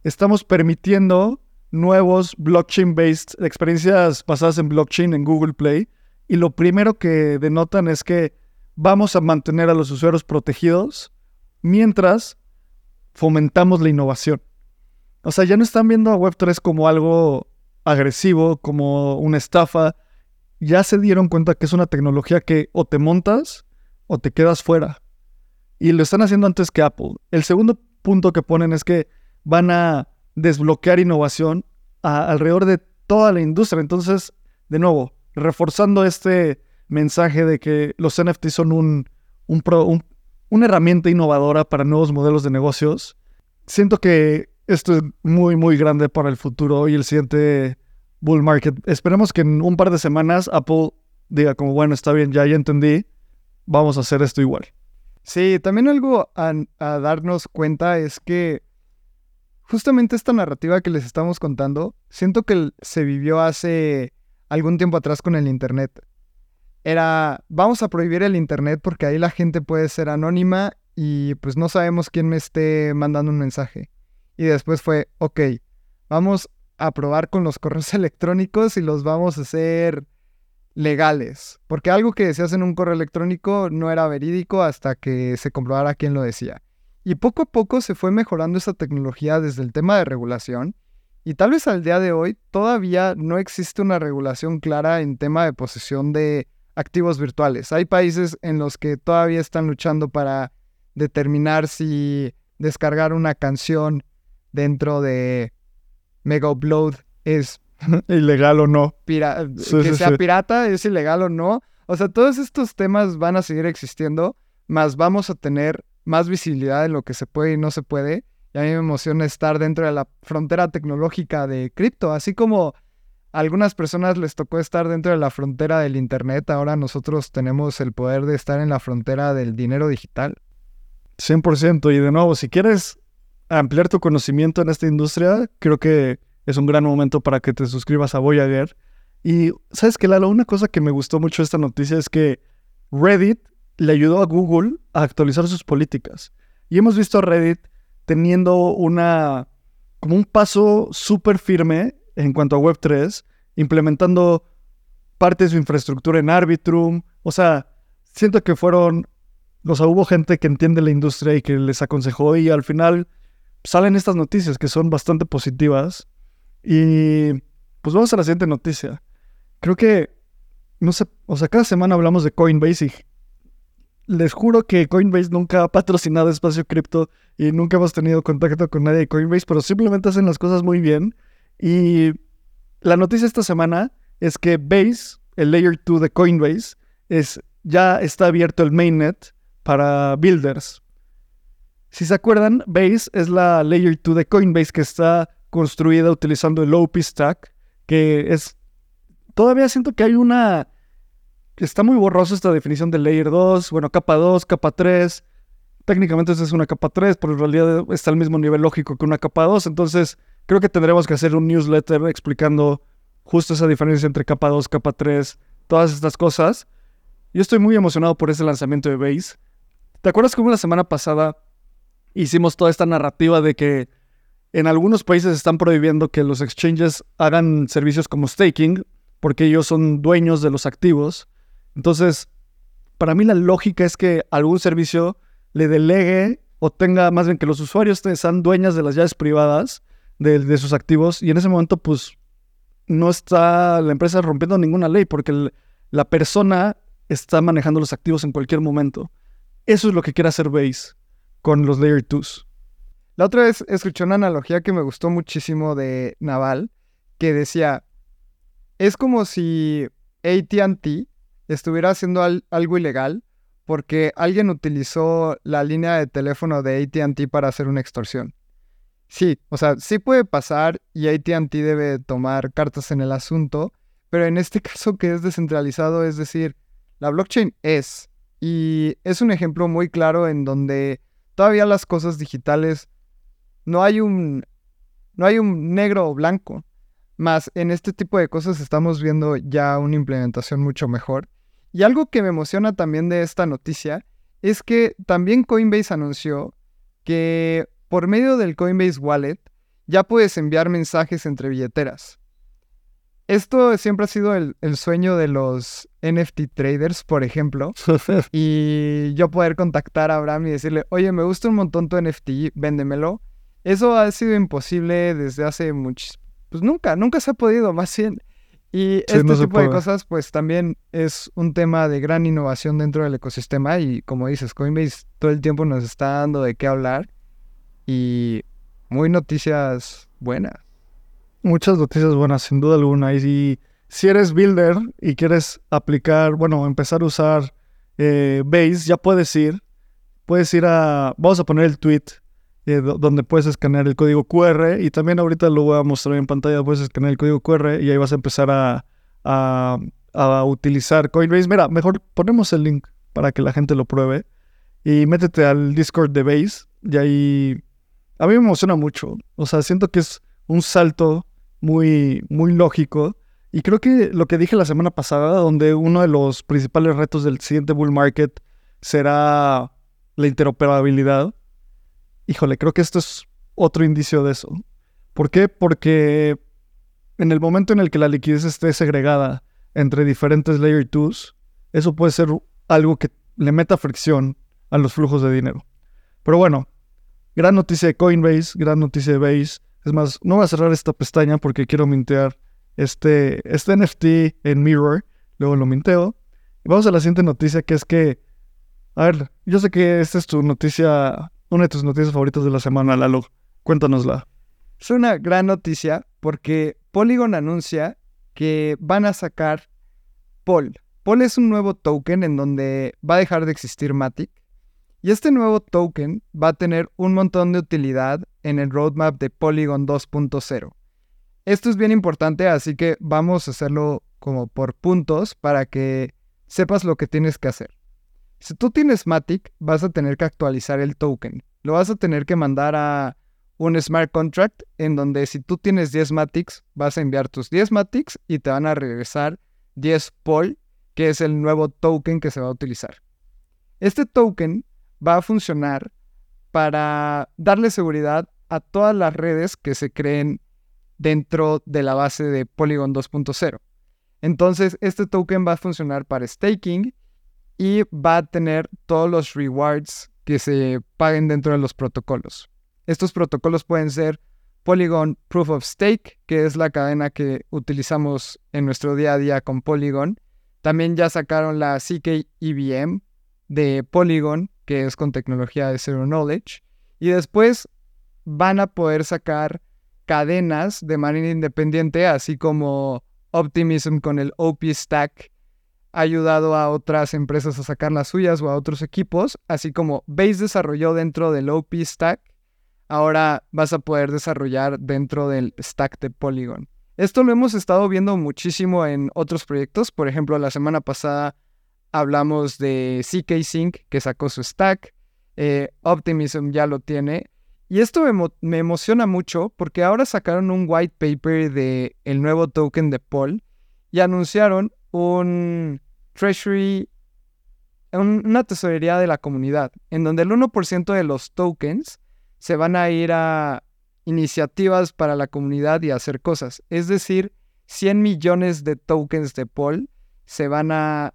estamos permitiendo nuevos blockchain-based, experiencias basadas en blockchain en Google Play. Y lo primero que denotan es que vamos a mantener a los usuarios protegidos mientras fomentamos la innovación. O sea, ya no están viendo a Web3 como algo agresivo, como una estafa, ya se dieron cuenta que es una tecnología que o te montas o te quedas fuera. Y lo están haciendo antes que Apple. El segundo punto que ponen es que van a desbloquear innovación alrededor de toda la industria. Entonces, de nuevo, reforzando este mensaje de que los NFT son un, una herramienta innovadora para nuevos modelos de negocios, siento que esto es muy, muy grande para el futuro y el siguiente bull market. Esperemos que en un par de semanas Apple diga como, bueno, está bien, ya, ya entendí, vamos a hacer esto igual. Sí, también algo a darnos cuenta es que justamente esta narrativa que les estamos contando, siento que se vivió hace algún tiempo atrás con el Internet. Era, vamos a prohibir el Internet porque ahí la gente puede ser anónima y pues no sabemos quién me esté mandando un mensaje. Y después fue, ok, vamos a probar con los correos <laughs> electrónicos y los vamos a hacer legales. Porque algo que decías en un correo electrónico no era verídico hasta que se comprobara quién lo decía. Y poco a poco se fue mejorando esa tecnología desde el tema de regulación. Y tal vez al día de hoy todavía no existe una regulación clara en tema de posesión de activos virtuales. Hay países en los que todavía están luchando para determinar si descargar una canción dentro de Mega Upload es <laughs> ilegal o no. que sea pirata es ilegal o no. O sea, todos estos temas van a seguir existiendo, más vamos a tener más visibilidad en lo que se puede y no se puede. A mí me emociona estar dentro de la frontera tecnológica de cripto, así como a algunas personas les tocó estar dentro de la frontera del Internet, ahora nosotros tenemos el poder de estar en la frontera del dinero digital. 100%. Y de nuevo, si quieres ampliar tu conocimiento en esta industria, creo que es un gran momento para que te suscribas a Voyager. Y sabes que Lalo, una cosa que me gustó mucho esta noticia es que Reddit le ayudó a Google a actualizar sus políticas. Y hemos visto a Reddit teniendo una como un paso súper firme en cuanto a Web3, implementando parte de su infraestructura en Arbitrum. O sea, siento que fueron, o sea, hubo gente que entiende la industria y que les aconsejó y al final salen estas noticias que son bastante positivas. Y pues vamos a la siguiente noticia. Creo que, no sé, o sea, cada semana hablamos de Coinbase y les juro que Coinbase nunca ha patrocinado espacio cripto y nunca hemos tenido contacto con nadie de Coinbase, pero simplemente hacen las cosas muy bien. Y la noticia esta semana es que Base, el Layer 2 de Coinbase, es ya está abierto el mainnet para builders. Si se acuerdan, Base es la layer 2 de Coinbase que está construida utilizando el OP Stack, que es... Todavía siento que hay una... Está muy borrosa esta definición de layer 2, bueno, capa 2, capa 3. Técnicamente esta es una capa 3, pero en realidad está al mismo nivel lógico que una capa 2. Entonces, creo que tendremos que hacer un newsletter explicando justo esa diferencia entre capa 2, capa 3, todas estas cosas. Yo estoy muy emocionado por ese lanzamiento de Base. ¿Te acuerdas cómo la semana pasada hicimos toda esta narrativa de que en algunos países están prohibiendo que los exchanges hagan servicios como staking porque ellos son dueños de los activos. Entonces, para mí la lógica es que algún servicio le delegue o tenga más bien que los usuarios sean dueñas de las llaves privadas de, sus activos y en ese momento pues no está la empresa rompiendo ninguna ley porque la persona está manejando los activos en cualquier momento. Eso es lo que quiere hacer Base con los Layer 2. La otra vez escuché una analogía que me gustó muchísimo de Naval, que decía, es como si ATT estuviera haciendo algo ilegal porque alguien utilizó la línea de teléfono de ATT para hacer una extorsión. Sí, o sea, sí puede pasar y ATT debe tomar cartas en el asunto, pero en este <laughs> caso que es descentralizado, es decir, la blockchain es, y es un ejemplo muy claro en donde todavía las cosas digitales no hay un, no hay un negro o blanco, más en este tipo de cosas estamos viendo ya una implementación mucho mejor. Y algo que me emociona también de esta noticia es que también Coinbase anunció que por medio del Coinbase Wallet ya puedes enviar mensajes entre billeteras. Esto siempre ha sido el, sueño de los NFT traders, por ejemplo. <laughs> y yo poder contactar a Abraham y decirle, oye, me gusta un montón tu NFT, véndemelo. Eso ha sido imposible desde hace muchos... Pues nunca, nunca se ha podido, más bien. Y este tipo de cosas, pues también es un tema de gran innovación dentro del ecosistema. Y como dices, Coinbase todo el tiempo nos está dando de qué hablar. Y muy noticias buenas. Muchas noticias buenas, sin duda alguna. Y si, eres builder y quieres aplicar, bueno, empezar a usar eh, Base, ya puedes ir. Puedes ir a. Vamos a poner el tweet eh, donde puedes escanear el código QR. Y también ahorita lo voy a mostrar en pantalla. Puedes escanear el código QR y ahí vas a empezar a, a, a utilizar Coinbase. Mira, mejor ponemos el link para que la gente lo pruebe. Y métete al Discord de Base. Y ahí. A mí me emociona mucho. O sea, siento que es un salto muy, muy lógico. Y creo que lo que dije la semana pasada, donde uno de los principales retos del siguiente bull market será la interoperabilidad. Híjole, creo que esto es otro indicio de eso. ¿Por qué? Porque en el momento en el que la liquidez esté segregada entre diferentes layer 2, eso puede ser algo que le meta fricción a los flujos de dinero. Pero bueno, gran noticia de Coinbase, gran noticia de Base. Es más, no voy a cerrar esta pestaña porque quiero mintear este, este NFT en Mirror. Luego lo minteo. Y vamos a la siguiente noticia que es que... A ver, yo sé que esta es tu noticia, una de tus noticias favoritas de la semana, Lalo. Cuéntanosla. Es una gran noticia porque Polygon anuncia que van a sacar Pol. Pol es un nuevo token en donde va a dejar de existir Matic y este nuevo token va a tener un montón de utilidad en el roadmap de Polygon 2.0. Esto es bien importante, así que vamos a hacerlo como por puntos para que sepas lo que tienes que hacer. Si tú tienes Matic, vas a tener que actualizar el token. Lo vas a tener que mandar a un smart contract en donde si tú tienes 10 Matics, vas a enviar tus 10 Matics y te van a regresar 10 POL, que es el nuevo token que se va a utilizar. Este token va a funcionar para darle seguridad a todas las redes que se creen dentro de la base de Polygon 2.0. Entonces, este token va a funcionar para staking y va a tener todos los rewards que se paguen dentro de los protocolos. Estos protocolos pueden ser Polygon Proof of Stake, que es la cadena que utilizamos en nuestro día a día con Polygon. También ya sacaron la CK EVM de Polygon, que es con tecnología de Zero Knowledge. Y después van a poder sacar cadenas de manera independiente, así como Optimism con el OP Stack ha ayudado a otras empresas a sacar las suyas o a otros equipos, así como Base desarrolló dentro del OP Stack, ahora vas a poder desarrollar dentro del stack de Polygon. Esto lo hemos estado viendo muchísimo en otros proyectos, por ejemplo, la semana pasada hablamos de CK Sync que sacó su stack, eh, Optimism ya lo tiene, y esto me, emociona mucho porque ahora sacaron un white paper de el nuevo token de Paul y anunciaron un treasury, una tesorería de la comunidad, en donde el 1% de los tokens se van a ir a iniciativas para la comunidad y hacer cosas. Es decir, 100 millones de tokens de Paul se van a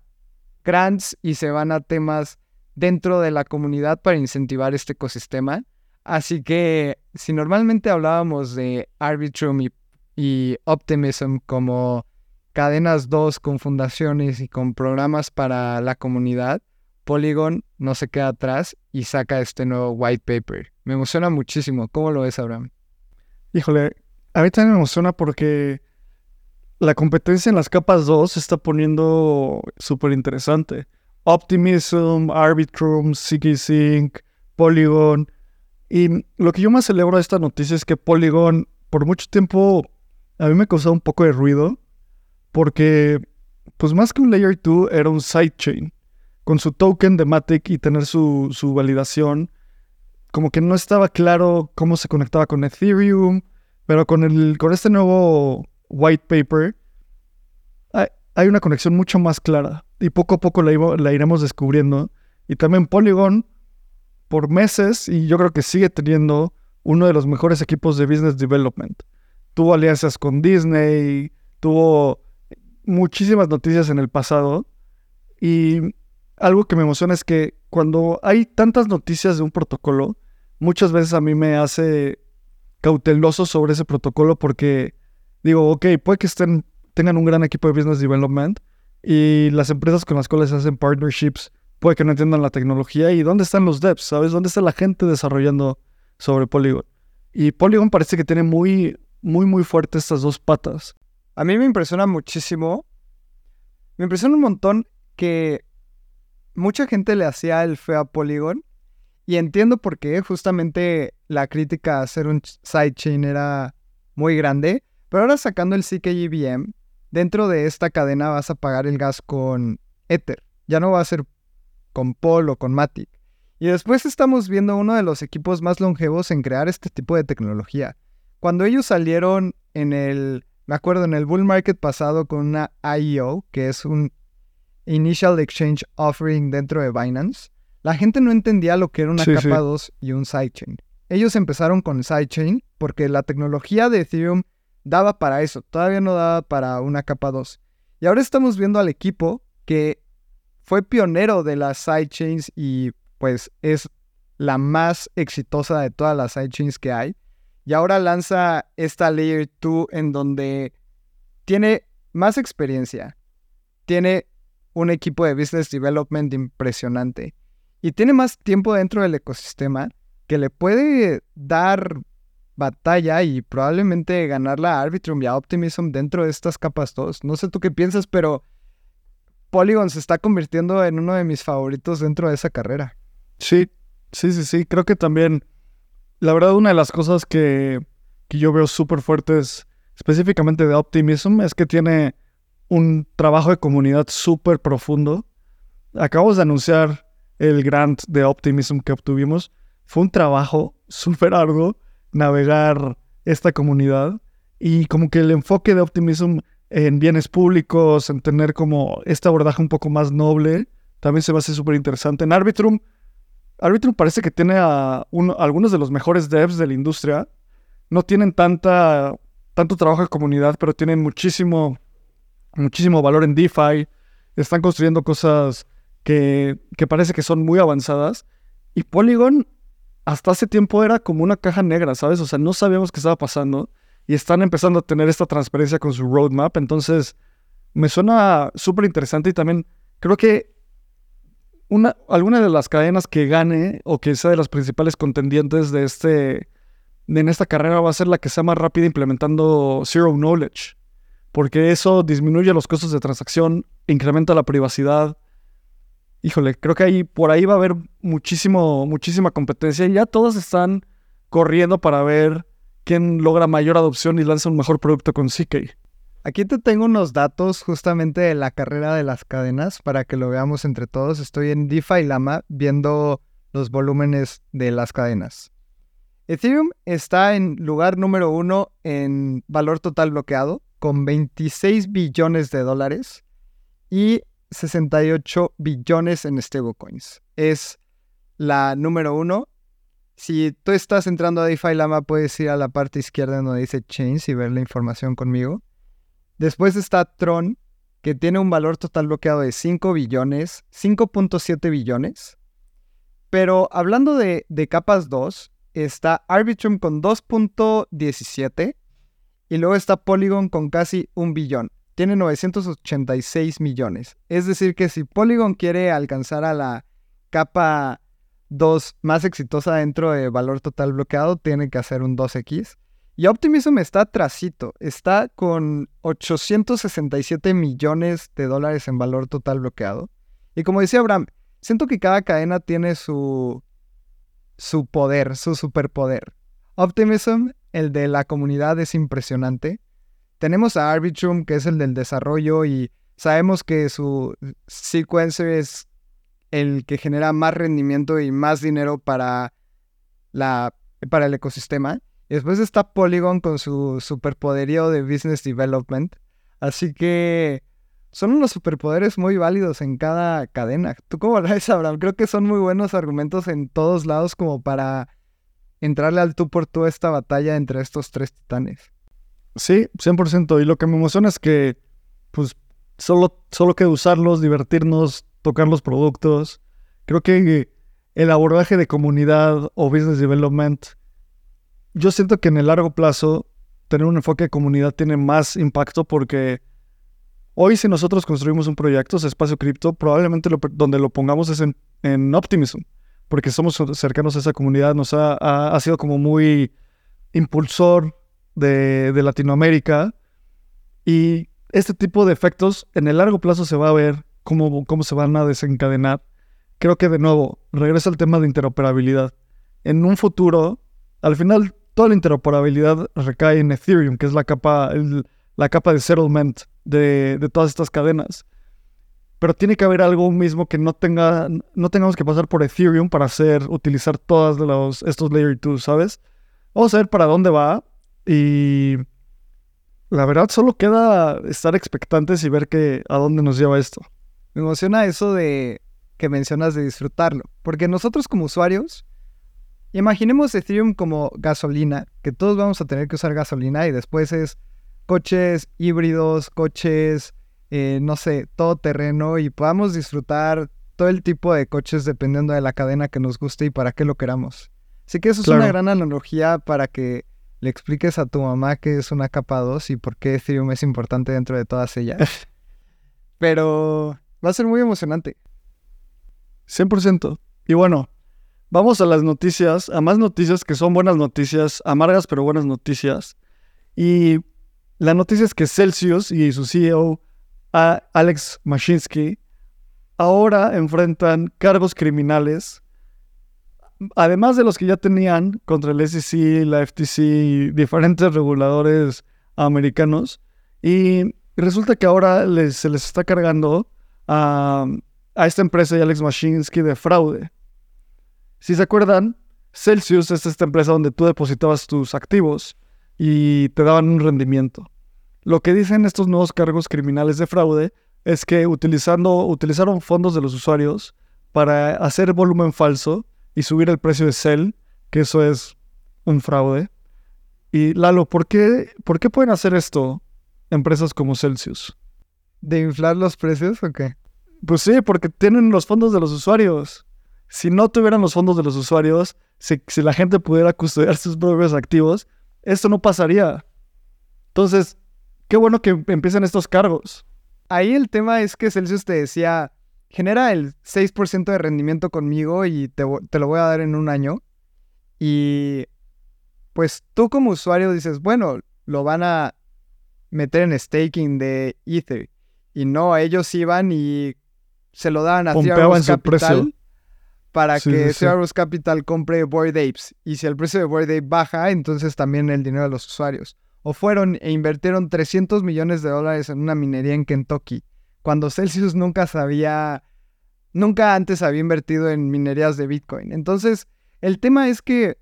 grants y se van a temas dentro de la comunidad para incentivar este ecosistema. Así que si normalmente hablábamos de Arbitrum y, y Optimism como cadenas 2 con fundaciones y con programas para la comunidad, Polygon no se queda atrás y saca este nuevo white paper. Me emociona muchísimo. ¿Cómo lo ves, Abraham? Híjole, a mí también me emociona porque la competencia en las capas 2 se está poniendo súper interesante. Optimism, Arbitrum, CKSync, Polygon. Y lo que yo más celebro de esta noticia es que Polygon por mucho tiempo a mí me causaba un poco de ruido porque pues más que un Layer 2 era un sidechain con su token de Matic y tener su, su validación. Como que no estaba claro cómo se conectaba con Ethereum, pero con, el, con este nuevo white paper hay, hay una conexión mucho más clara y poco a poco la, la iremos descubriendo. Y también Polygon por meses y yo creo que sigue teniendo uno de los mejores equipos de business development. Tuvo alianzas con Disney, tuvo muchísimas noticias en el pasado y algo que me emociona es que cuando hay tantas noticias de un protocolo, muchas veces a mí me hace cauteloso sobre ese protocolo porque digo, ok, puede que estén, tengan un gran equipo de business development y las empresas con las cuales hacen partnerships puede que no entiendan la tecnología y dónde están los devs, ¿sabes? ¿Dónde está la gente desarrollando sobre Polygon? Y Polygon parece que tiene muy, muy, muy fuerte estas dos patas. A mí me impresiona muchísimo, me impresiona un montón que mucha gente le hacía el feo a Polygon y entiendo por qué, justamente la crítica a hacer un sidechain era muy grande, pero ahora sacando el CKEVM, dentro de esta cadena vas a pagar el gas con Ether. Ya no va a ser con Paul o con Matic. Y después estamos viendo uno de los equipos más longevos en crear este tipo de tecnología. Cuando ellos salieron en el, me acuerdo, en el bull market pasado con una IEO, que es un Initial Exchange Offering dentro de Binance, la gente no entendía lo que era una capa 2 y un sidechain. Ellos empezaron con sidechain porque la tecnología de Ethereum daba para eso, todavía no daba para una capa 2. Y ahora estamos viendo al equipo que fue pionero de las sidechains y pues es la más exitosa de todas las sidechains que hay. Y ahora lanza esta Layer 2 en donde tiene más experiencia, tiene un equipo de business development impresionante y tiene más tiempo dentro del ecosistema que le puede dar batalla y probablemente ganar la Arbitrum y a Optimism dentro de estas capas 2. No sé tú qué piensas, pero Polygon se está convirtiendo en uno de mis favoritos dentro de esa carrera. Sí, sí, sí, sí. Creo que también, la verdad, una de las cosas que, que yo veo súper fuertes, específicamente de Optimism, es que tiene un trabajo de comunidad súper profundo. Acabamos de anunciar el grant de Optimism que obtuvimos. Fue un trabajo súper arduo navegar esta comunidad y como que el enfoque de Optimism en bienes públicos, en tener como este abordaje un poco más noble, también se va a hacer súper interesante. En Arbitrum, Arbitrum parece que tiene a algunos de los mejores devs de la industria. No tienen tanta, tanto trabajo de comunidad, pero tienen muchísimo, muchísimo valor en DeFi. Están construyendo cosas que, que parece que son muy avanzadas. Y Polygon hasta hace tiempo era como una caja negra, ¿sabes? O sea, no sabíamos qué estaba pasando y están empezando a tener esta transparencia con su roadmap. Entonces, me suena súper interesante y también creo que una, alguna de las cadenas que gane o que sea de las principales contendientes de este en esta carrera va a ser la que sea más rápida implementando Zero Knowledge, porque eso disminuye los costos de transacción incrementa la privacidad. Híjole, creo que ahí por ahí va a haber muchísimo, muchísima competencia y ya todos están corriendo para ver quién logra mayor adopción y lanza un mejor producto con CK. Aquí te tengo unos datos justamente de la carrera de las cadenas para que lo veamos entre todos. Estoy en DeFi Lama viendo los volúmenes de las cadenas. Ethereum está en lugar número uno en valor total bloqueado, con 26 billones de dólares y 68 billones en stablecoins. Es la número uno. Si tú estás entrando a DeFi Lama, puedes ir a la parte izquierda donde dice Chains y ver la información conmigo. Después está Tron, que tiene un valor total bloqueado de 5 billones, 5.7 billones. Pero hablando de, de capas 2, está Arbitrum con 2.17 y luego está Polygon con casi un billón. Tiene 986 millones. Es decir, que si Polygon quiere alcanzar a la capa 2 más exitosa dentro de valor total bloqueado, tiene que hacer un 2x. Y Optimism está trasito, está con 867 millones de dólares en valor total bloqueado. Y como decía Abraham, siento que cada cadena tiene su, su poder, su superpoder. Optimism, el de la comunidad, es impresionante. Tenemos a Arbitrum, que es el del desarrollo, y sabemos que su sequencer es el que genera más rendimiento y más dinero para, la, para el ecosistema. Y después está Polygon con su superpoderío de business development. Así que son unos superpoderes muy válidos en cada cadena. ¿Tú cómo lo ves, Abraham? Creo que son muy buenos argumentos en todos lados como para entrarle al tú por tú esta batalla entre estos tres titanes. Sí, 100%. Y lo que me emociona es que, pues, solo, solo que usarlos, divertirnos, tocar los productos. Creo que el abordaje de comunidad o business development, yo siento que en el largo plazo, tener un enfoque de comunidad tiene más impacto porque Hoy si nosotros construimos un proyecto, ese espacio cripto, probablemente donde lo pongamos es en, Optimism, porque somos cercanos a esa comunidad, nos ha, sido como muy impulsor de, Latinoamérica y este tipo de efectos en el largo plazo se va a ver cómo, cómo se van a desencadenar. Creo que de nuevo, regresa al tema de interoperabilidad. En un futuro, al final, toda la interoperabilidad recae en Ethereum, que es la capa, la capa de settlement de, todas estas cadenas. Pero tiene que haber algo mismo que no tenga, no tengamos que pasar por Ethereum para hacer, utilizar todos los, estos Layer 2, ¿sabes? Vamos a ver para dónde va y la verdad solo queda estar expectantes y ver que, a dónde nos lleva esto. Me emociona eso de que mencionas de disfrutarlo, porque nosotros como usuarios, imaginemos Ethereum como gasolina, que todos vamos a tener que usar gasolina y después es coches híbridos, coches, eh, no sé, todo terreno y podamos disfrutar todo el tipo de coches dependiendo de la cadena que nos guste y para qué lo queramos. Así que eso es una gran analogía para que le expliques a tu mamá que es una capa 2 y por qué Ethereum es importante dentro de todas ellas. <laughs> Pero va a ser muy emocionante. 100%. Y bueno, vamos a las noticias, a más noticias que son buenas noticias, amargas pero buenas noticias. Y la noticia es que Celsius y su CEO, Alex Mashinsky, ahora enfrentan cargos criminales, además de los que ya tenían contra el SEC, la FTC y diferentes reguladores americanos. Y resulta que ahora se les está cargando a, a esta empresa y Alex Mashinsky de fraude. Si se acuerdan, Celsius es esta empresa donde tú depositabas tus activos y te daban un rendimiento. Lo que dicen estos nuevos cargos criminales de fraude es que utilizando, utilizaron fondos de los usuarios para hacer volumen falso y subir el precio de Cell, que eso es un fraude. Y Lalo, ¿por qué, ¿por qué pueden hacer esto empresas como Celsius? ¿De inflar los precios o qué? Pues sí, porque tienen los fondos de los usuarios. Si no tuvieran los fondos de los usuarios, si, si la gente pudiera custodiar sus propios activos, esto no pasaría. Entonces, qué bueno que empiecen estos cargos. Ahí el tema es que Celsius te decía, genera el 6% de rendimiento conmigo y te, lo voy a dar en un año. Y pues tú como usuario dices, bueno, lo van a meter en staking de Ether. Y no, ellos iban y se lo daban a Pompeaban su precio. Para Sí, que sí, Capital compre Bored Apes. Y si el precio de Bored Ape baja, entonces también el dinero de los usuarios. O fueron e invirtieron 300 millones de dólares en una minería en Kentucky, cuando Celsius nunca sabía, nunca antes había invertido en minerías de Bitcoin. Entonces, el tema es que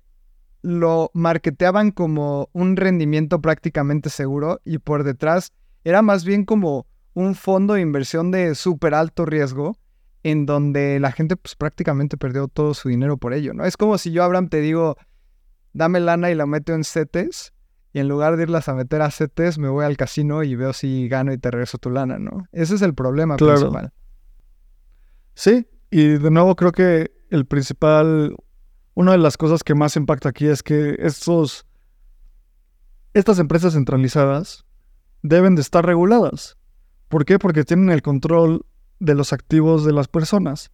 lo marketeaban como un rendimiento prácticamente seguro y por detrás era más bien como un fondo de inversión de súper alto riesgo en donde la gente pues prácticamente perdió todo su dinero por ello, ¿no? Es como si yo, Abraham, te digo, dame lana y la meto en CETES y en lugar de irlas a meter a CETES me voy al casino y veo si gano y te regreso tu lana, ¿no? Ese es el problema Claro. principal. Sí, y de nuevo creo que el principal, una de las cosas que más impacta aquí es que estos, estas empresas centralizadas deben de estar reguladas. ¿Por qué? Porque tienen el control de los activos de las personas.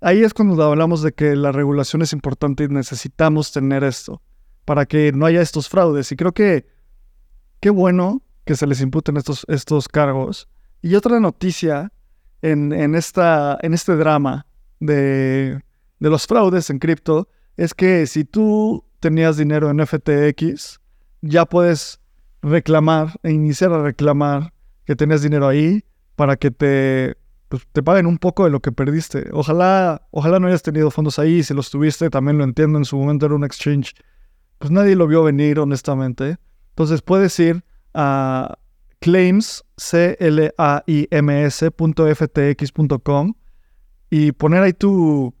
Ahí es cuando hablamos de que la regulación es importante y necesitamos tener esto para que no haya estos fraudes. Y creo que qué bueno que se les imputen estos, estos cargos. Y otra noticia en, en esta, en este drama de, de los fraudes en cripto es que si tú tenías dinero en FTX, ya puedes reclamar e iniciar a reclamar que tenías dinero ahí para que te, pues, te paguen un poco de lo que perdiste. Ojalá, ojalá no hayas tenido fondos ahí. Si los tuviste, también lo entiendo. En su momento era un exchange. Pues nadie lo vio venir, honestamente. Entonces puedes ir a claims, c l a i m s ftx.com y poner ahí tu,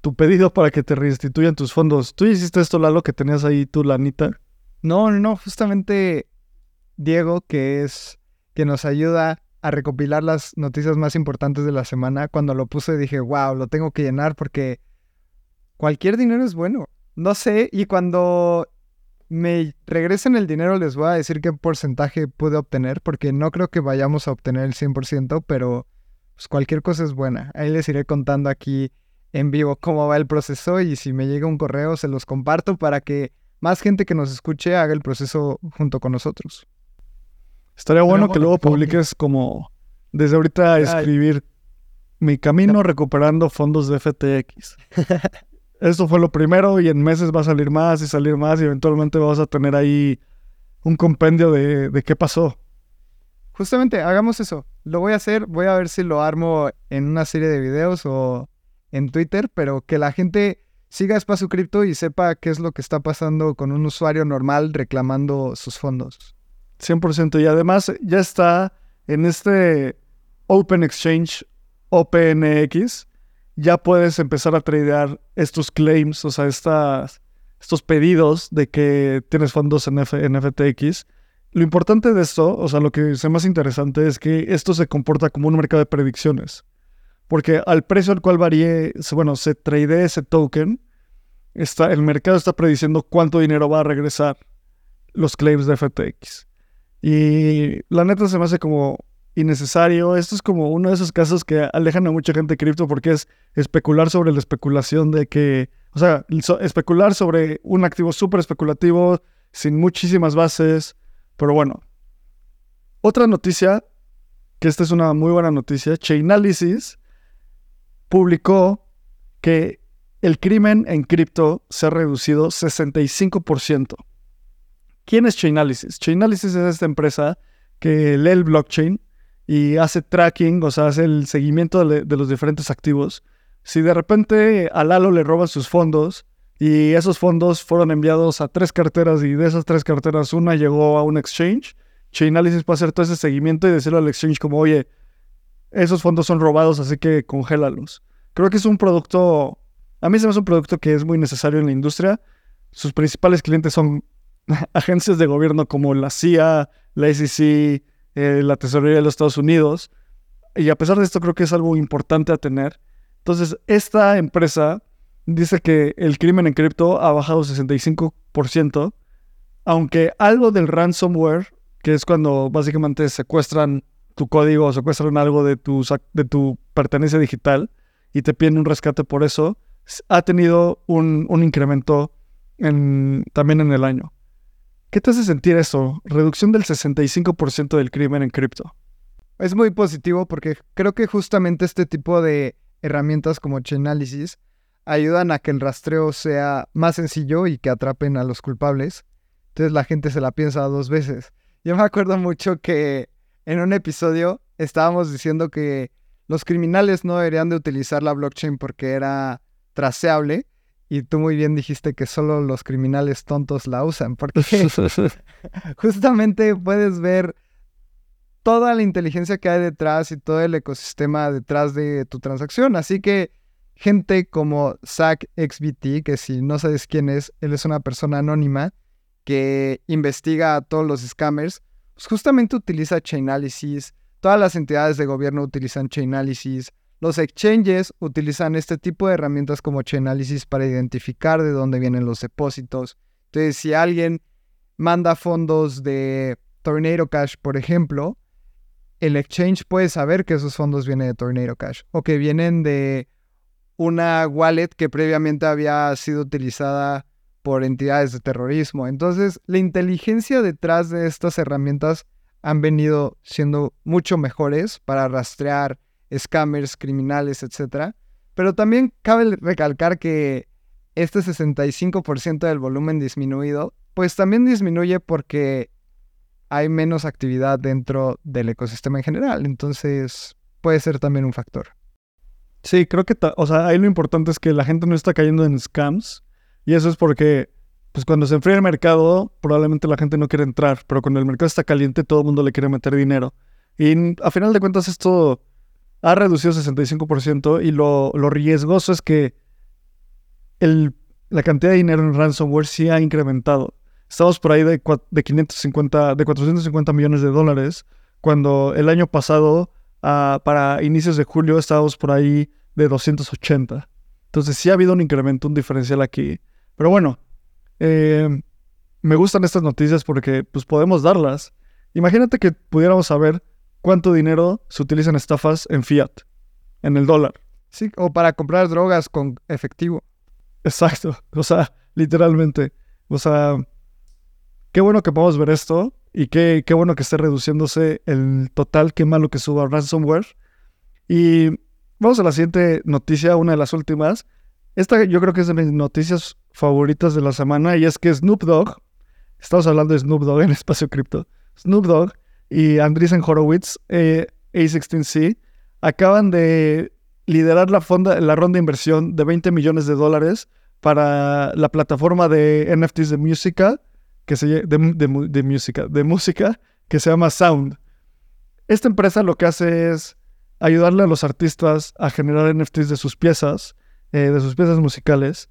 tu pedido para que te restituyan tus fondos. ¿Tú hiciste esto, Lalo, que tenías ahí tu lanita? No, no, no, justamente Diego, que es que nos ayuda a recopilar las noticias más importantes de la semana, cuando lo puse dije, wow, lo tengo que llenar porque cualquier dinero es bueno. No sé, y cuando me regresen el dinero les voy a decir qué porcentaje pude obtener, porque no creo que vayamos a obtener el 100%, pero pues, cualquier cosa es buena. Ahí les iré contando aquí en vivo cómo va el proceso y si me llega un correo se los comparto para que más gente que nos escuche haga el proceso junto con nosotros. Estaría bueno que luego que- publiques como desde ahorita Ay. escribir mi camino recuperando fondos de FTX. <laughs> Esto fue lo primero y en meses va a salir más y salir más y eventualmente vas a tener ahí un compendio de, de qué pasó. Justamente, hagamos eso. Lo voy a hacer, voy a ver si lo armo en una serie de videos o en Twitter, pero que la gente siga Espacio Cripto y sepa qué es lo que está pasando con un usuario normal reclamando sus fondos. 100%. Y además ya está en este Open Exchange OPNX. Ya puedes empezar a tradear estos claims, o sea, estas, estos pedidos de que tienes fondos en, en FTX. Lo importante de esto, o sea, lo que es más interesante es que esto se comporta como un mercado de predicciones. Porque al precio al cual varíe, bueno, se trade ese token, está, el mercado está prediciendo cuánto dinero va a regresar los claims de FTX. Y la neta se me hace como innecesario. Esto es como uno de esos casos que alejan a mucha gente de cripto porque es especular sobre la especulación de que, o sea, especular sobre un activo súper especulativo sin muchísimas bases. Pero bueno, otra noticia, que esta es una muy buena noticia, Chainalysis publicó que el crimen en cripto se ha reducido 65%. ¿Quién es Chainalysis? Chainalysis es esta empresa que lee el blockchain y hace tracking, o sea, hace el seguimiento de, los diferentes activos. Si de repente a Lalo le roban sus fondos y esos fondos fueron enviados a tres carteras y de esas tres carteras una llegó a un exchange, Chainalysis puede hacer todo ese seguimiento y decirle al exchange como, oye, esos fondos son robados, así que congélalos. Creo que es un producto, a mí se me hace un producto que es muy necesario en la industria. Sus principales clientes son <laughs> agencias de gobierno como la CIA, la SEC, eh, la Tesorería de los Estados Unidos. Y a pesar de esto, creo que es algo importante a tener. Entonces, esta empresa dice que el crimen en cripto ha bajado 65%, aunque algo del ransomware, que es cuando básicamente secuestran tu código o secuestran algo de tu, de tu pertenencia digital y te piden un rescate por eso, ha tenido un, un incremento en- también en el año. ¿Qué te hace sentir eso? Reducción del 65% del crimen en cripto. Es muy positivo porque creo que justamente este tipo de herramientas como Chainalysis ayudan a que el rastreo sea más sencillo y que atrapen a los culpables. Entonces la gente se la piensa dos veces. Yo me acuerdo mucho que en un episodio estábamos diciendo que los criminales no deberían de utilizar la blockchain porque era traceable. Y tú muy bien dijiste que solo los criminales tontos la usan, porque <laughs> <laughs> justamente puedes ver toda la inteligencia que hay detrás y todo el ecosistema detrás de tu transacción. Así que gente como ZachXBT, que si no sabes quién es, él es una persona anónima que investiga a todos los scammers, pues justamente utiliza Chainalysis, todas las entidades de gobierno utilizan Chainalysis, los exchanges utilizan este tipo de herramientas como Chainalysis para identificar de dónde vienen los depósitos. Entonces, si alguien manda fondos de Tornado Cash, por ejemplo, el exchange puede saber que esos fondos vienen de Tornado Cash o que vienen de una wallet que previamente había sido utilizada por entidades de terrorismo. Entonces, la inteligencia detrás de estas herramientas han venido siendo mucho mejores para rastrear scammers, criminales, etc. Pero también cabe recalcar que este 65% del volumen disminuido, pues también disminuye porque hay menos actividad dentro del ecosistema en general. Entonces, puede ser también un factor. Sí, creo que, o sea, ahí lo importante es que la gente no está cayendo en scams. Y eso es porque, pues cuando se enfría el mercado, probablemente la gente no quiere entrar. Pero cuando el mercado está caliente, todo el mundo le quiere meter dinero. Y a final de cuentas, esto ha reducido 65% y lo, lo riesgoso es que la cantidad de dinero en ransomware sí ha incrementado. Estamos por ahí de, de 550, de 450 millones de dólares, cuando el año pasado, ah, para inicios de julio, estábamos por ahí de 280. Entonces sí ha habido un incremento, un diferencial aquí. Pero bueno, eh, me gustan estas noticias porque pues podemos darlas. Imagínate que pudiéramos saber cuánto dinero se utiliza en estafas en fiat, en el dólar. Sí, o para comprar drogas con efectivo. Exacto, o sea, literalmente. O sea, qué bueno que podamos ver esto y qué, qué bueno que esté reduciéndose el total, qué malo que suba ransomware. Y vamos a la siguiente noticia, una de las últimas. Esta yo creo que es de mis noticias favoritas de la semana y es que Snoop Dogg, estamos hablando de Snoop Dogg en <laughs> Espacio Cripto, Snoop Dogg y Andreessen Horowitz, eh, A16C, acaban de liderar la, ronda de inversión de 20 millones de dólares para la plataforma de NFTs de música, que se, de, de, música, de música, que se llama Sound. Esta empresa lo que hace es ayudarle a los artistas a generar NFTs de sus piezas, eh, de sus piezas musicales.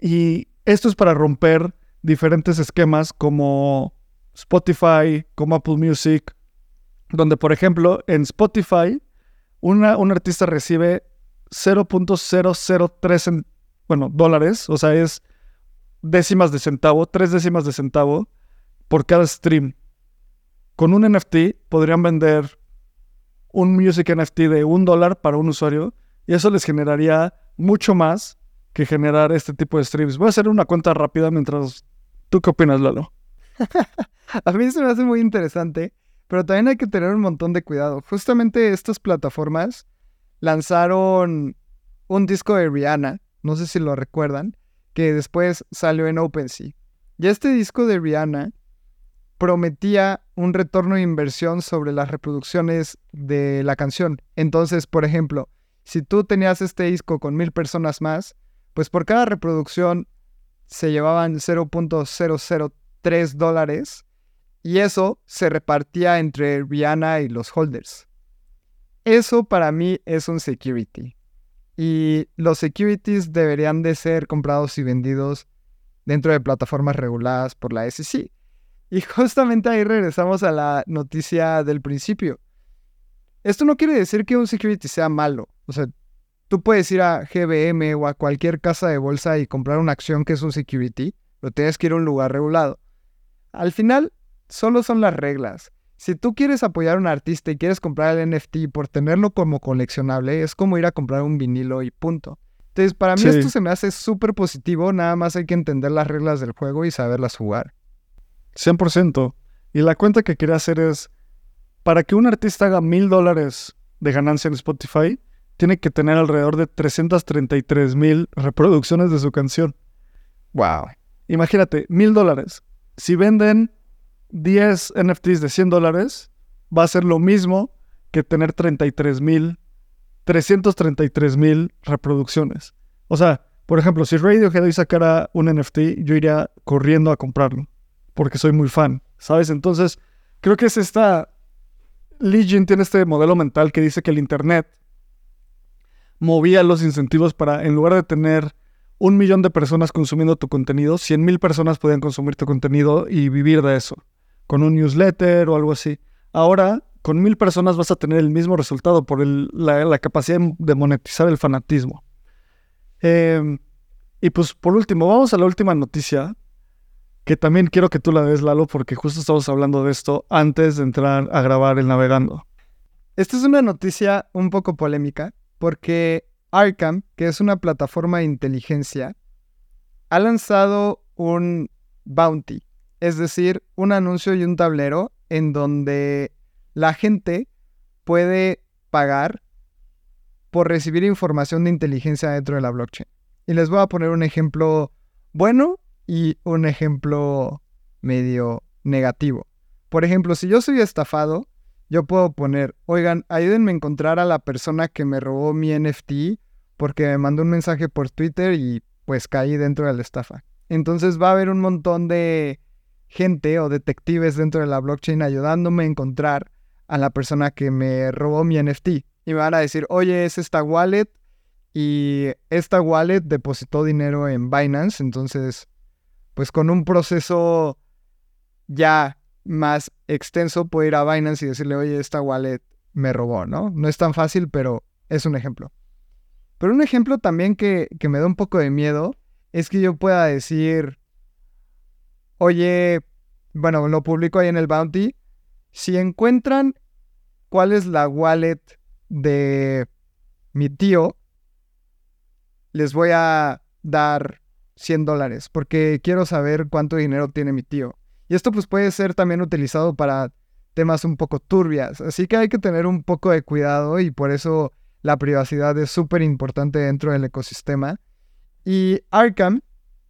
Y esto es para romper diferentes esquemas como Spotify, como Apple Music, donde por ejemplo en Spotify un artista recibe 0.003 bueno, dólares, o sea, es décimas de centavo, tres décimas de centavo por cada stream. Con un NFT podrían vender un Music NFT de un dólar para un usuario y eso les generaría mucho más que generar este tipo de streams. Voy a hacer una cuenta rápida mientras... ¿Tú qué opinas, Lalo? <laughs> a mí se me hace muy interesante, pero también hay que tener un montón de cuidado. Justamente estas plataformas lanzaron un disco de Rihanna, no sé si lo recuerdan, que después salió en OpenSea. Y este disco de Rihanna prometía un retorno de inversión sobre las reproducciones de la canción. Entonces, por ejemplo, si tú tenías este disco con mil personas más, pues por cada reproducción se llevaban 0.003 dólares y eso se repartía entre Rihanna y los holders. Eso para mí es un security. Y los securities deberían de ser comprados y vendidos dentro de plataformas reguladas por la SEC. Y justamente ahí regresamos a la noticia del principio. Esto no quiere decir que un security sea malo. O sea, tú puedes ir a GBM o a cualquier casa de bolsa y comprar una acción que es un security, pero tienes que ir a un lugar regulado. Al final, solo son las reglas. Si tú quieres apoyar a un artista y quieres comprar el NFT por tenerlo como coleccionable, es como ir a comprar un vinilo y punto. Entonces, para mí esto se me hace súper positivo, nada más hay que entender las reglas del juego y saberlas jugar. 100%. Y la cuenta que quería hacer es, para que un artista haga mil dólares de ganancia en Spotify, tiene que tener alrededor de 333 mil reproducciones de su canción. Wow. Imagínate, mil dólares. Si venden 10 NFTs de 100 dólares, va a ser lo mismo que tener 33 mil, 333 mil reproducciones. O sea, por ejemplo, si Radiohead hoy sacara un NFT, yo iría corriendo a comprarlo, porque soy muy fan, ¿sabes? Entonces, creo que es esta... Legion tiene este modelo mental que dice que el Internet movía los incentivos para, en lugar de tener un millón de personas consumiendo tu contenido, 100 mil personas podían consumir tu contenido y vivir de eso, con un newsletter o algo así. Ahora, con mil personas vas a tener el mismo resultado por la, capacidad de monetizar el fanatismo. Em, y pues por último, vamos a la última noticia, que también quiero que tú la des, Lalo, porque justo estamos hablando de esto antes de entrar a grabar el navegando. Esta es una noticia un poco polémica, porque Arkham, que es una plataforma de inteligencia, ha lanzado un bounty, es decir, un anuncio y un tablero en donde la gente puede pagar por recibir información de inteligencia dentro de la blockchain. Y les voy a poner un ejemplo bueno y un ejemplo medio negativo. Por ejemplo, si yo soy estafado, yo puedo poner, oigan, ayúdenme a encontrar a la persona que me robó mi NFT porque me mandó un mensaje por Twitter y pues caí dentro de la estafa. Entonces va a haber un montón de gente o detectives dentro de la blockchain ayudándome a encontrar a la persona que me robó mi NFT. Y me van a decir, oye, es esta wallet y esta wallet depositó dinero en Binance. Entonces, pues con un proceso ya más extenso puedo ir a Binance y decirle, oye, esta wallet me robó, ¿no? No es tan fácil, pero es un ejemplo. Pero un ejemplo también que, que me da un poco de miedo es que yo pueda decir, oye, bueno, lo publico ahí en el Bounty, si encuentran cuál es la wallet de mi tío, les voy a dar 100 dólares porque quiero saber cuánto dinero tiene mi tío. Y esto pues puede ser también utilizado para temas un poco turbias. Así que hay que tener un poco de cuidado y por eso la privacidad es súper importante dentro del ecosistema. Y Arkham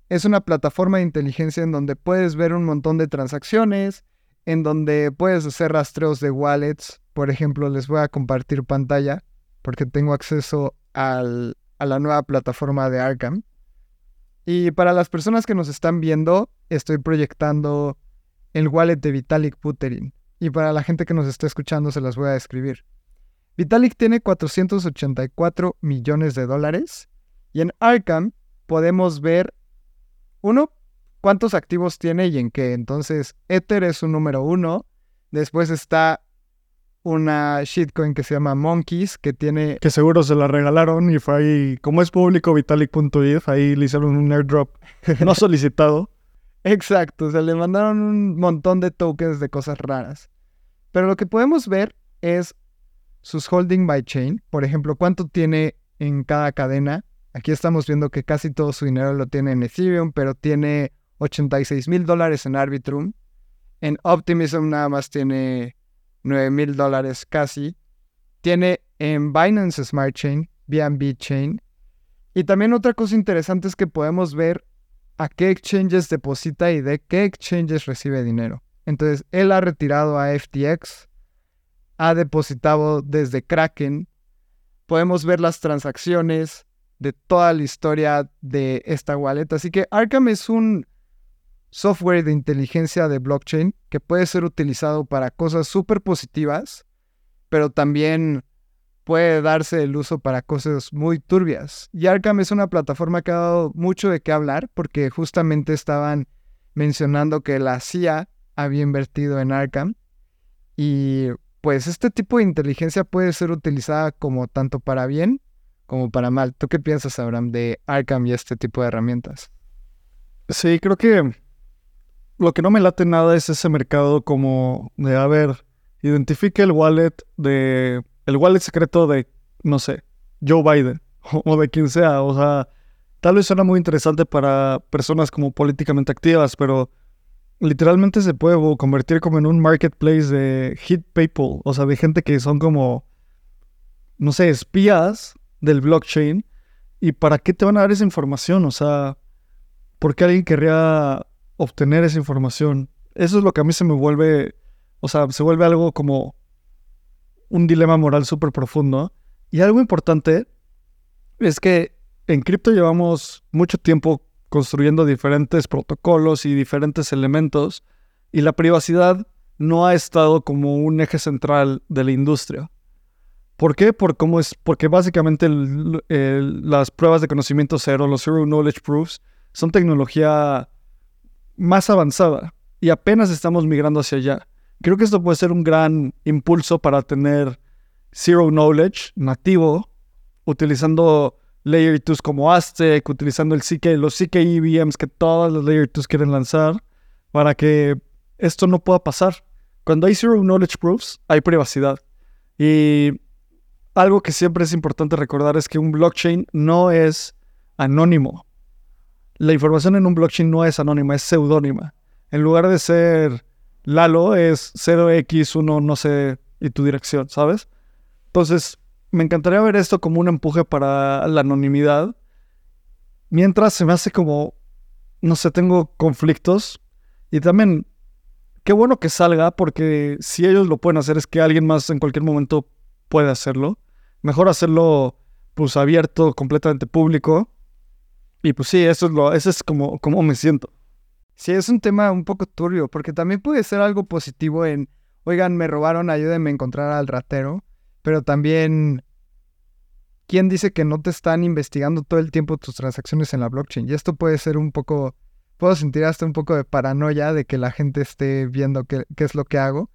es una plataforma de inteligencia en donde puedes ver un montón de transacciones, en donde puedes hacer rastreos de wallets. Por ejemplo, les voy a compartir pantalla porque tengo acceso a la nueva plataforma de Arkham. Y para las personas que nos están viendo, estoy proyectando el wallet de Vitalik Buterin. Y para la gente que nos está escuchando se las voy a describir. Vitalik tiene 484 millones de dólares y en Arkham podemos ver, uno, cuántos activos tiene y en qué. Entonces, Ether es un número uno. Después está una shitcoin que se llama Monkeys, que tiene... Que seguro se la regalaron y fue ahí, como es público Vitalik.eth, ahí le hicieron un airdrop no <laughs> solicitado. Exacto, o sea, le mandaron un montón de tokens de cosas raras. Pero lo que podemos ver es sus holding by chain, por ejemplo, cuánto tiene en cada cadena. Aquí estamos viendo que casi todo su dinero lo tiene en Ethereum, pero tiene 86 mil dólares en Arbitrum. En Optimism nada más tiene 9 mil dólares casi. Tiene en Binance Smart Chain, BNB Chain. Y también otra cosa interesante es que podemos ver a qué exchanges deposita y de qué exchanges recibe dinero. Entonces, él ha retirado a FTX, ha depositado desde Kraken. Podemos ver las transacciones de toda la historia de esta wallet. Así que Arkham es un software de inteligencia de blockchain que puede ser utilizado para cosas súper positivas, pero también puede darse el uso para cosas muy turbias. Y Arkham es una plataforma que ha dado mucho de qué hablar porque justamente estaban mencionando que la CIA había invertido en Arkham y pues este tipo de inteligencia puede ser utilizada como tanto para bien como para mal. ¿Tú qué piensas, Abraham, de Arkham y este tipo de herramientas? Sí, creo que lo que no me late nada es ese mercado como de, a ver, identifique el wallet de el wallet secreto de, no sé, Joe Biden <laughs> o de quien sea. O sea, tal vez suena muy interesante para personas como políticamente activas, pero literalmente se puede convertir como en un marketplace de hit people, o sea, de gente que son como, no sé, espías del blockchain. ¿Y para qué te van a dar esa información? O sea, ¿por qué alguien querría obtener esa información? Eso es lo que a mí se me vuelve, o sea, se vuelve algo como un dilema moral súper profundo. Y algo importante es que en cripto llevamos mucho tiempo construyendo diferentes protocolos y diferentes elementos y la privacidad no ha estado como un eje central de la industria. ¿Por qué? Por cómo es, porque básicamente las pruebas de conocimiento cero, los Zero Knowledge Proofs, son tecnología más avanzada y apenas estamos migrando hacia allá. Creo que esto puede ser un gran impulso para tener Zero Knowledge nativo, utilizando Layer 2 como Aztec, utilizando el CK, los CK EVMs que todas las Layer 2 quieren lanzar, para que esto no pueda pasar. Cuando hay Zero Knowledge Proofs, hay privacidad. Y algo que siempre es importante recordar es que un blockchain no es anónimo. La información en un blockchain no es anónima, es seudónima. En lugar de ser Lalo, es 0x1, no sé, y tu dirección, ¿sabes? Entonces, me encantaría ver esto como un empuje para la anonimidad. Mientras se me hace como, no sé, tengo conflictos. Y también, qué bueno que salga, porque si ellos lo pueden hacer es que alguien más en cualquier momento puede hacerlo. Mejor hacerlo pues abierto, completamente público. Y pues sí, eso es lo, eso es como, como me siento. Sí, es un tema un poco turbio, porque también puede ser algo positivo en, oigan, me robaron, ayúdenme a encontrar al ratero, pero también, ¿quién dice que no te están investigando todo el tiempo tus transacciones en la blockchain? Y esto puede ser un poco, puedo sentir hasta un poco de paranoia de que la gente esté viendo qué, qué es lo que hago.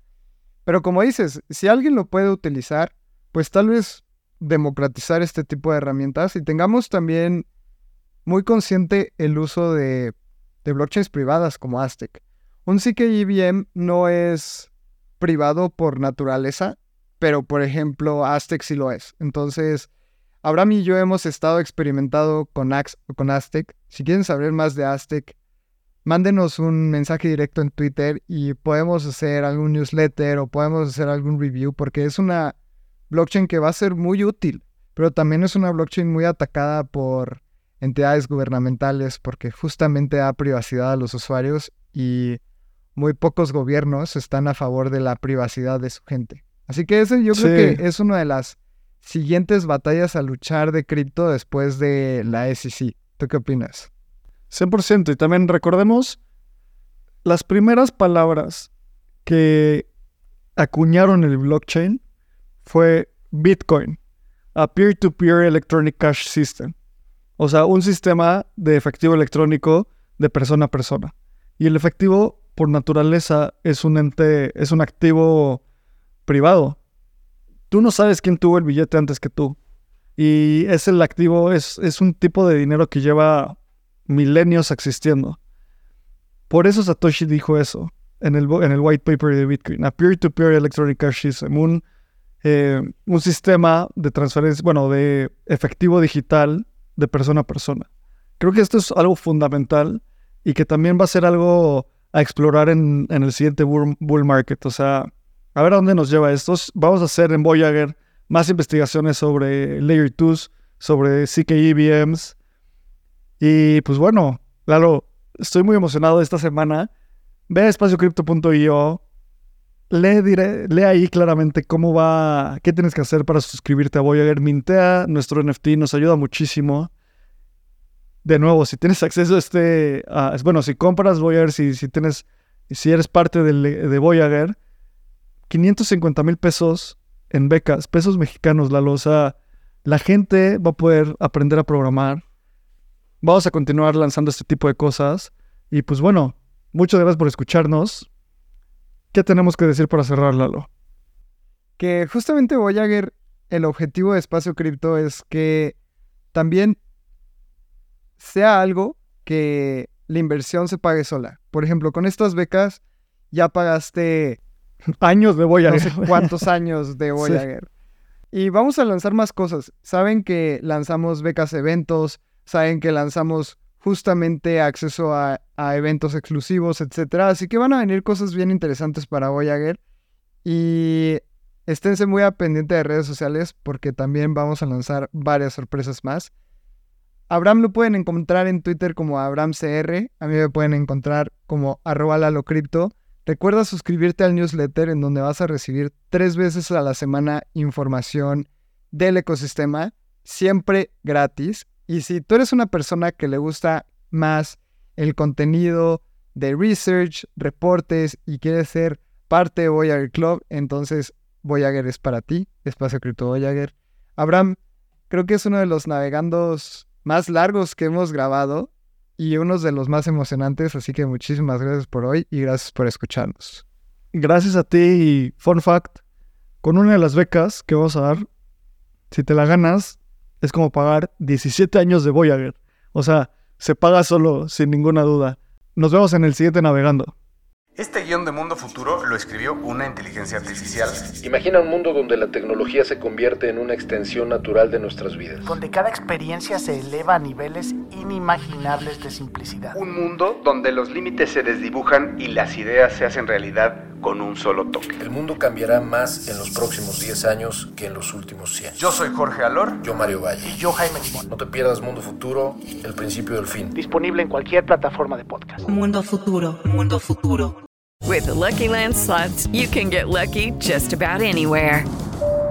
Pero como dices, si alguien lo puede utilizar, pues tal vez democratizar este tipo de herramientas y tengamos también muy consciente el uso de, blockchains privadas como Aztec. Un CKEVM no es privado por naturaleza, pero por ejemplo Aztec sí lo es. Entonces, Abraham y yo hemos estado experimentando con, con Aztec. Si quieren saber más de Aztec, mándenos un mensaje directo en Twitter y podemos hacer algún newsletter o podemos hacer algún review porque es una blockchain que va a ser muy útil, pero también es una blockchain muy atacada por entidades gubernamentales porque justamente da privacidad a los usuarios y muy pocos gobiernos están a favor de la privacidad de su gente. Así que ese yo creo que es una de las siguientes batallas a luchar de cripto después de la SEC. ¿Tú qué opinas? 100%. Y también recordemos las primeras palabras que acuñaron el blockchain fue Bitcoin, a peer-to-peer electronic cash system. O sea, un sistema de efectivo electrónico de persona a persona. Y el efectivo, por naturaleza, es un ente, es un activo privado. Tú no sabes quién tuvo el billete antes que tú. Y es el activo, es, es un tipo de dinero que lleva milenios existiendo. Por eso Satoshi dijo eso en el, en el white paper de Bitcoin. A peer-to-peer electronic cash system. Un eh, un sistema de transferencia, bueno, de efectivo digital de persona a persona. Creo que esto es algo fundamental y que también va a ser algo a explorar en, el siguiente bull, market. O sea, a ver a dónde nos lleva esto. Vamos a hacer en Voyager más investigaciones sobre Layer 2, sobre CKEVMs. Y pues bueno, claro, estoy muy emocionado esta semana. Ve a espaciocrypto.io, lee, lee ahí claramente cómo va, qué tienes que hacer para suscribirte a Voyager. Mintea nuestro NFT, nos ayuda muchísimo. De nuevo, si tienes acceso a este, bueno, si compras Voyager, si, si tienes, si eres parte de, de Voyager, 550 mil pesos en becas, pesos mexicanos, la losa. La gente va a poder aprender a programar. Vamos a continuar lanzando este tipo de cosas. Y pues bueno, muchas gracias por escucharnos. ¿Qué tenemos que decir para cerrar, Lalo? Que justamente Voyager, el objetivo de Espacio Cripto es que también sea algo que la inversión se pague sola. Por ejemplo, con estas becas ya pagaste <laughs> años de Voyager. No sé cuántos años de <laughs> Voyager. Y vamos a lanzar más cosas. Saben que lanzamos becas eventos, saben que lanzamos justamente acceso a, eventos exclusivos, etc. Así que van a venir cosas bien interesantes para Voyager. Y esténse muy a pendiente de redes sociales porque también vamos a lanzar varias sorpresas más. Abraham lo pueden encontrar en Twitter como AbrahamCR. A mí me pueden encontrar como arroba lalocripto. Recuerda suscribirte al newsletter en donde vas a recibir tres veces a la semana información del ecosistema, siempre gratis. Y si tú eres una persona que le gusta más el contenido de research, reportes y quieres ser parte de Voyager Club, entonces Voyager es para ti, Espacio Cripto Voyager. Abraham, creo que es uno de los navegandos más largos que hemos grabado y uno de los más emocionantes, así que muchísimas gracias por hoy y gracias por escucharnos. Gracias a ti y fun fact, con una de las becas que vamos a dar, si te la ganas, es como pagar 17 años de Voyager. O sea, se paga solo, sin ninguna duda. Nos vemos en el siguiente navegando. Este guion de Mundo Futuro lo escribió una inteligencia artificial. Imagina un mundo donde la tecnología se convierte en una extensión natural de nuestras vidas. Donde cada experiencia se eleva a niveles inimaginables de simplicidad. Un mundo donde los límites se desdibujan y las ideas se hacen realidad con un solo toque. El mundo cambiará más en los próximos 10 años que en los últimos 100. Yo soy Jorge Alor. Yo Mario Valle. Y yo Jaime Limón. No te pierdas Mundo Futuro, el principio del fin. Disponible en cualquier plataforma de podcast. Mundo Futuro, Mundo Futuro. With the Lucky Land slots, you can get lucky just about anywhere.